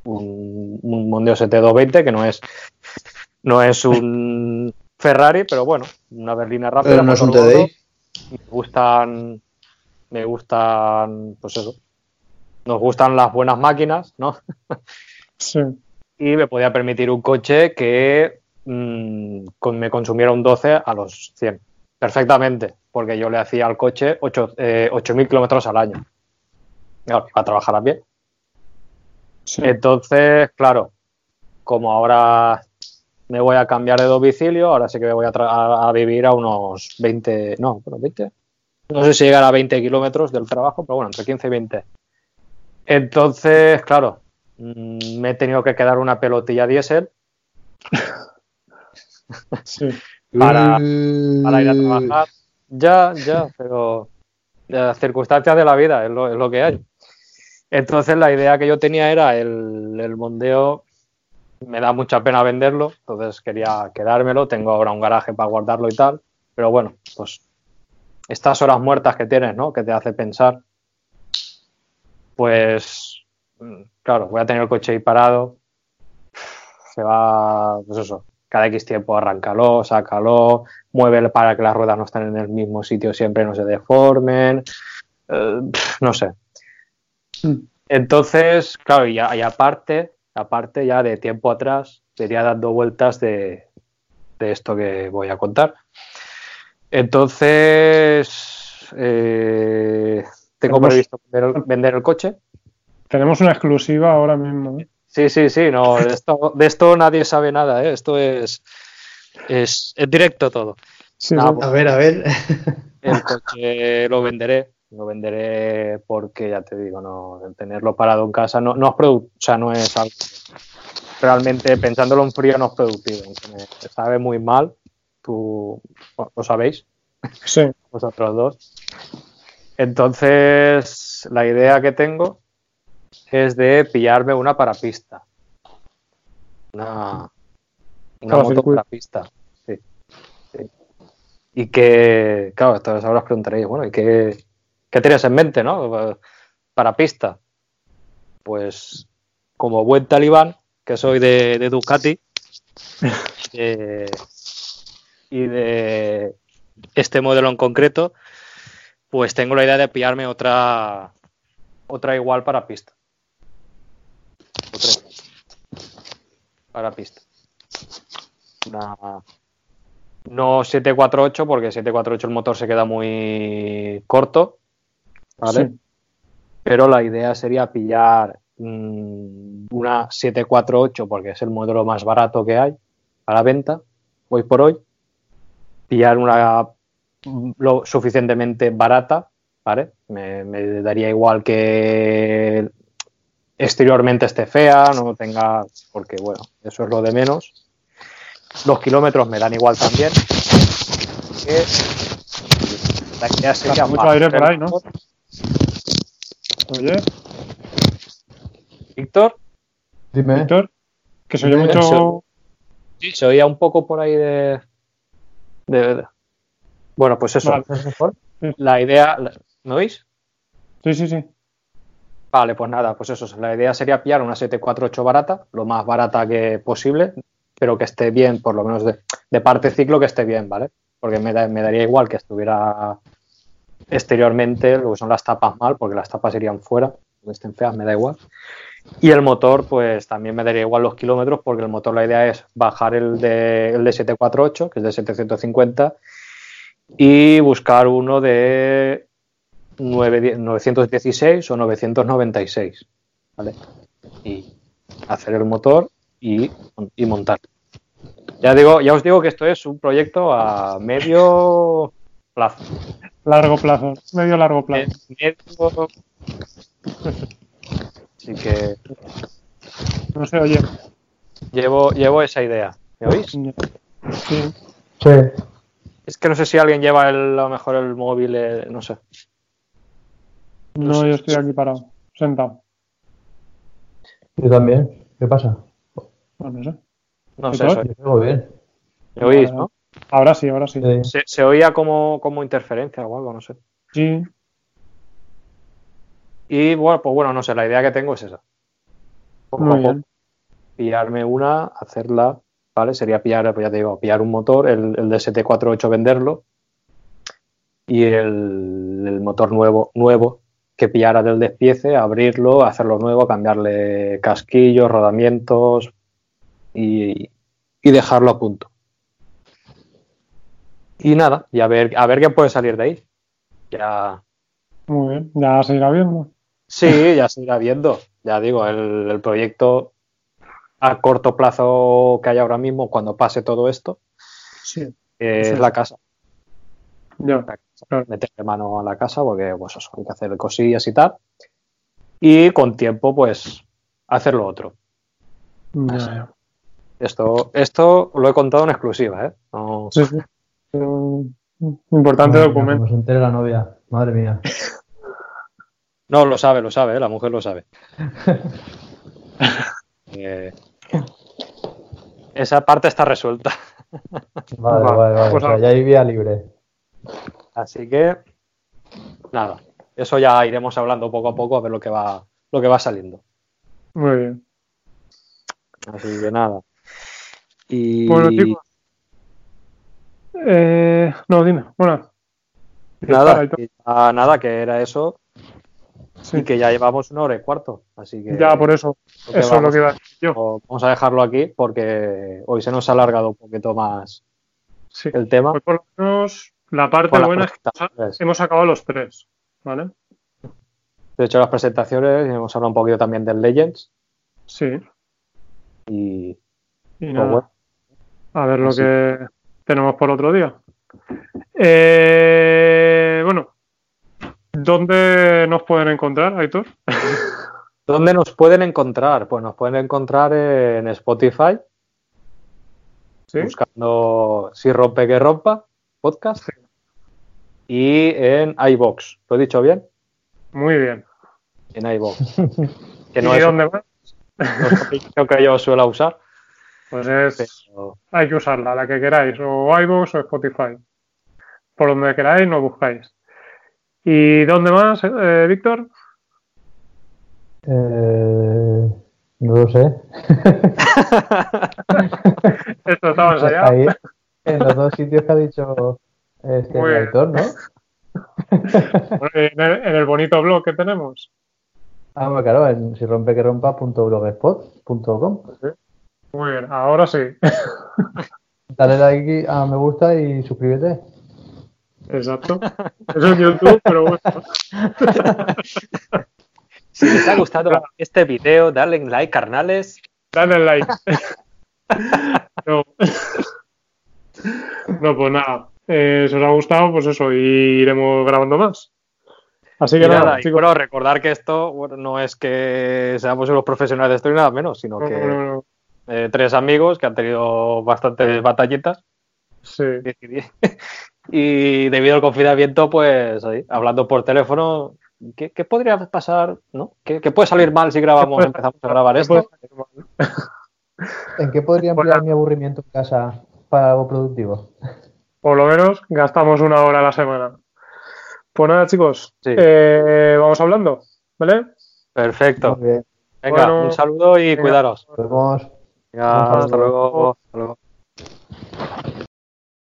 un, un Mondeo ST220 que no es, no es un Ferrari, pero bueno, una berlina rápida. Pero no es un TDI. Me gustan, me gustan, pues eso, nos gustan las buenas máquinas, ¿no? [laughs] Sí. Y me podía permitir un coche que mmm, con, me consumiera un 12 a los 100. Perfectamente, porque yo le hacía al coche 8.000 eh, kilómetros al año. Claro, a trabajar a pie. Sí. Entonces, claro, como ahora me voy a cambiar de domicilio, ahora sí que me voy a, a, a vivir a unos 20, no, pero 20, no sé si llegar a 20 kilómetros del trabajo, pero bueno, entre 15 y 20. Entonces, claro, mmm, me he tenido que quedar una pelotilla diésel [laughs] sí. Para, para, ir a trabajar. Ya, ya, pero las circunstancias de la vida es lo, es lo que hay. Entonces la idea que yo tenía era el, el, mondeo, me da mucha pena venderlo, entonces quería quedármelo, tengo ahora un garaje para guardarlo y tal, pero bueno, pues estas horas muertas que tienes, ¿no? Que te hace pensar, pues claro, voy a tener el coche ahí parado, se va, pues eso, cada X tiempo arráncalo, sácalo, mueve para que las ruedas no estén en el mismo sitio siempre, no se deformen, eh, no sé. Entonces, claro, y, y, aparte, aparte ya de tiempo atrás, venía dando vueltas de, de esto que voy a contar. Entonces, eh, tengo previsto vender el, vender el, coche. Tenemos una exclusiva ahora mismo. ¿eh? Sí, sí, sí, no, de esto, de esto nadie sabe nada, ¿eh? esto es, es, es directo todo. Sí, Nada, pues, a ver, a ver. [laughs] El coche lo venderé, lo venderé porque ya te digo, no, tenerlo parado en casa no, no es productivo, o sea, no es algo realmente pensándolo en frío no es productivo, me sabe muy mal, tú lo sabéis, sí. vosotros dos. Entonces, la idea que tengo es de pillarme una para pista. Una, una moto para pista. Sí, sí. Y que, claro, entonces ahora os preguntaréis, bueno, ¿y qué, qué tienes en mente, no? Para pista. Pues, como buen talibán, que soy de, de Ducati, [laughs] de, y de este modelo en concreto, pues tengo la idea de pillarme otra otra igual para pista. Para pista. Una, no 748 porque 748 el motor se queda muy corto, ¿vale? Sí. Pero la idea sería pillar mmm, una 748 porque es el modelo más barato que hay a la venta hoy por hoy. Pillar una lo suficientemente barata, ¿vale? Me, me daría igual que exteriormente esté fea, no tenga, porque bueno, eso es lo de menos. Los kilómetros me dan igual también. Que la idea sería mucho aire por ahí, ¿no? Oye. Víctor. Dime. Víctor. Que se oye mucho. Sí, se oía un poco por ahí de. de, de... Bueno, pues eso. Vale. La idea. ¿Me oís? Sí, sí, sí. Vale, pues nada, pues eso. La idea sería pillar una 748 barata, lo más barata que posible, pero que esté bien, por lo menos de, parte ciclo, que esté bien, ¿vale? Porque me, daría igual que estuviera exteriormente lo que son las tapas mal, porque las tapas irían fuera, que estén feas, me da igual. Y el motor, pues también me daría igual los kilómetros, porque el motor la idea es bajar el de, el de 748, que es de 750, y buscar uno de 9 916 o 996, ¿vale? Y hacer el motor y, y montar. Ya digo, ya os digo que esto es un proyecto a medio plazo. Largo plazo, medio largo plazo. Medio- Así que No sé, oye. llevo, llevo esa idea. ¿Me oís? Sí. Sí. Es que no sé si alguien lleva el- a lo mejor el móvil, eh, no sé. No, yo estoy aquí parado, sentado. Yo también. ¿Qué pasa? No, no sé. No ¿Y sé, soy- Yo bien. ¿me oís, no? Ahora sí, ahora sí. Sí. Se, se oía como, como interferencia o algo, no sé. Sí. Y bueno, pues bueno, no sé, la idea que tengo es esa. Poco a Muy poco, bien. pillarme una, hacerla, ¿vale? Sería pillar, pues ya te digo, pillar un motor, el, el de 748 venderlo y el, el motor nuevo, nuevo que pillara del despiece, abrirlo, hacerlo nuevo, cambiarle casquillos, rodamientos y, y dejarlo a punto. Y nada, y a ver, a ver qué puede salir de ahí. Ya, Muy bien. Ya se irá viendo. Sí, ya se irá viendo. Ya digo, el, el proyecto a corto plazo que hay ahora mismo, cuando pase todo esto, Sí. eh, Sí. es la casa. Ya. Claro. Meterle mano a la casa porque pues eso, hay que hacer cosillas y tal. Y con tiempo, pues, hacer lo otro. Esto, esto lo he contado en exclusiva, ¿eh? No- Sí, sí. Un importante Madre documento. Entere la novia. Madre mía. No, lo sabe, lo sabe, ¿eh? la mujer lo sabe. [laughs] Eh, esa parte está resuelta. Vale, Vale, vale, vale. pues o sea, a- ya hay vía libre. Así que, nada, eso ya iremos hablando poco a poco a ver lo que va, lo que va saliendo. Muy bien. Así que nada. Y Bueno, chicos. Eh, no, dime. Bueno. nada, ya nada, que era eso Sí. y que ya llevamos una hora y cuarto. Así que Ya, por eso. Eso es lo que iba a decir yo. vamos a dejarlo aquí porque hoy se nos ha alargado un poquito más Sí. el tema. Pues por lo menos la parte buena es que hemos acabado los tres. ¿Vale? De hecho, las presentaciones, hemos hablado un poquito también del Legends Sí. y Y pues nada. bueno, A ver lo Así. que tenemos por otro día. Eh, bueno, ¿dónde nos pueden encontrar, Aitor? [laughs] ¿Dónde nos pueden encontrar? Pues nos pueden encontrar en Spotify, ¿Sí? buscando Si rompe que rompa, podcast, y en iBox. ¿Lo he dicho bien? Muy bien. En iBox. [laughs] Que no ¿Y es dónde más? aplicación que yo suelo usar, Pues es, pero hay que usarla, la que queráis, o iVoox o Spotify. Por donde queráis, nos buscáis. ¿Y dónde más, eh, Víctor? Eh, no lo sé. [laughs] Esto estaba ensayado. Ahí, en los dos sitios que ha dicho este Muy ¿no? [laughs] En el, en el bonito blog que tenemos. Ah, bueno, claro, en si rompe que rompa.blogspot.com. Muy bien, ahora sí. [laughs] Dale like a me gusta y suscríbete. Exacto. Eso es YouTube, pero bueno. [laughs] si les ha gustado este video, darle like, carnales. Dale like. No. No, pues nada. Eh, si os ha gustado, pues eso, y iremos grabando más. Así que Y nada, nada, y chicos. bueno, recordar que esto bueno, no es que seamos unos profesionales de esto ni nada menos, sino No, que no, no. eh, tres amigos que han tenido bastantes batallitas Sí, [laughs] y debido al confinamiento, pues ahí, hablando por teléfono, ¿qué, qué podría pasar? ¿no? ¿Qué, qué puede salir mal si grabamos, empezamos a grabar ¿Qué esto? ¿En qué podría emplear mi aburrimiento en casa para algo productivo? Por lo menos gastamos una hora a la semana. Pues nada, chicos, Sí. eh, vamos hablando, ¿vale? Perfecto. Muy bien. Venga, Bueno, un saludo y venga. cuidaros. Nos vemos. Venga, hasta luego. Hasta luego.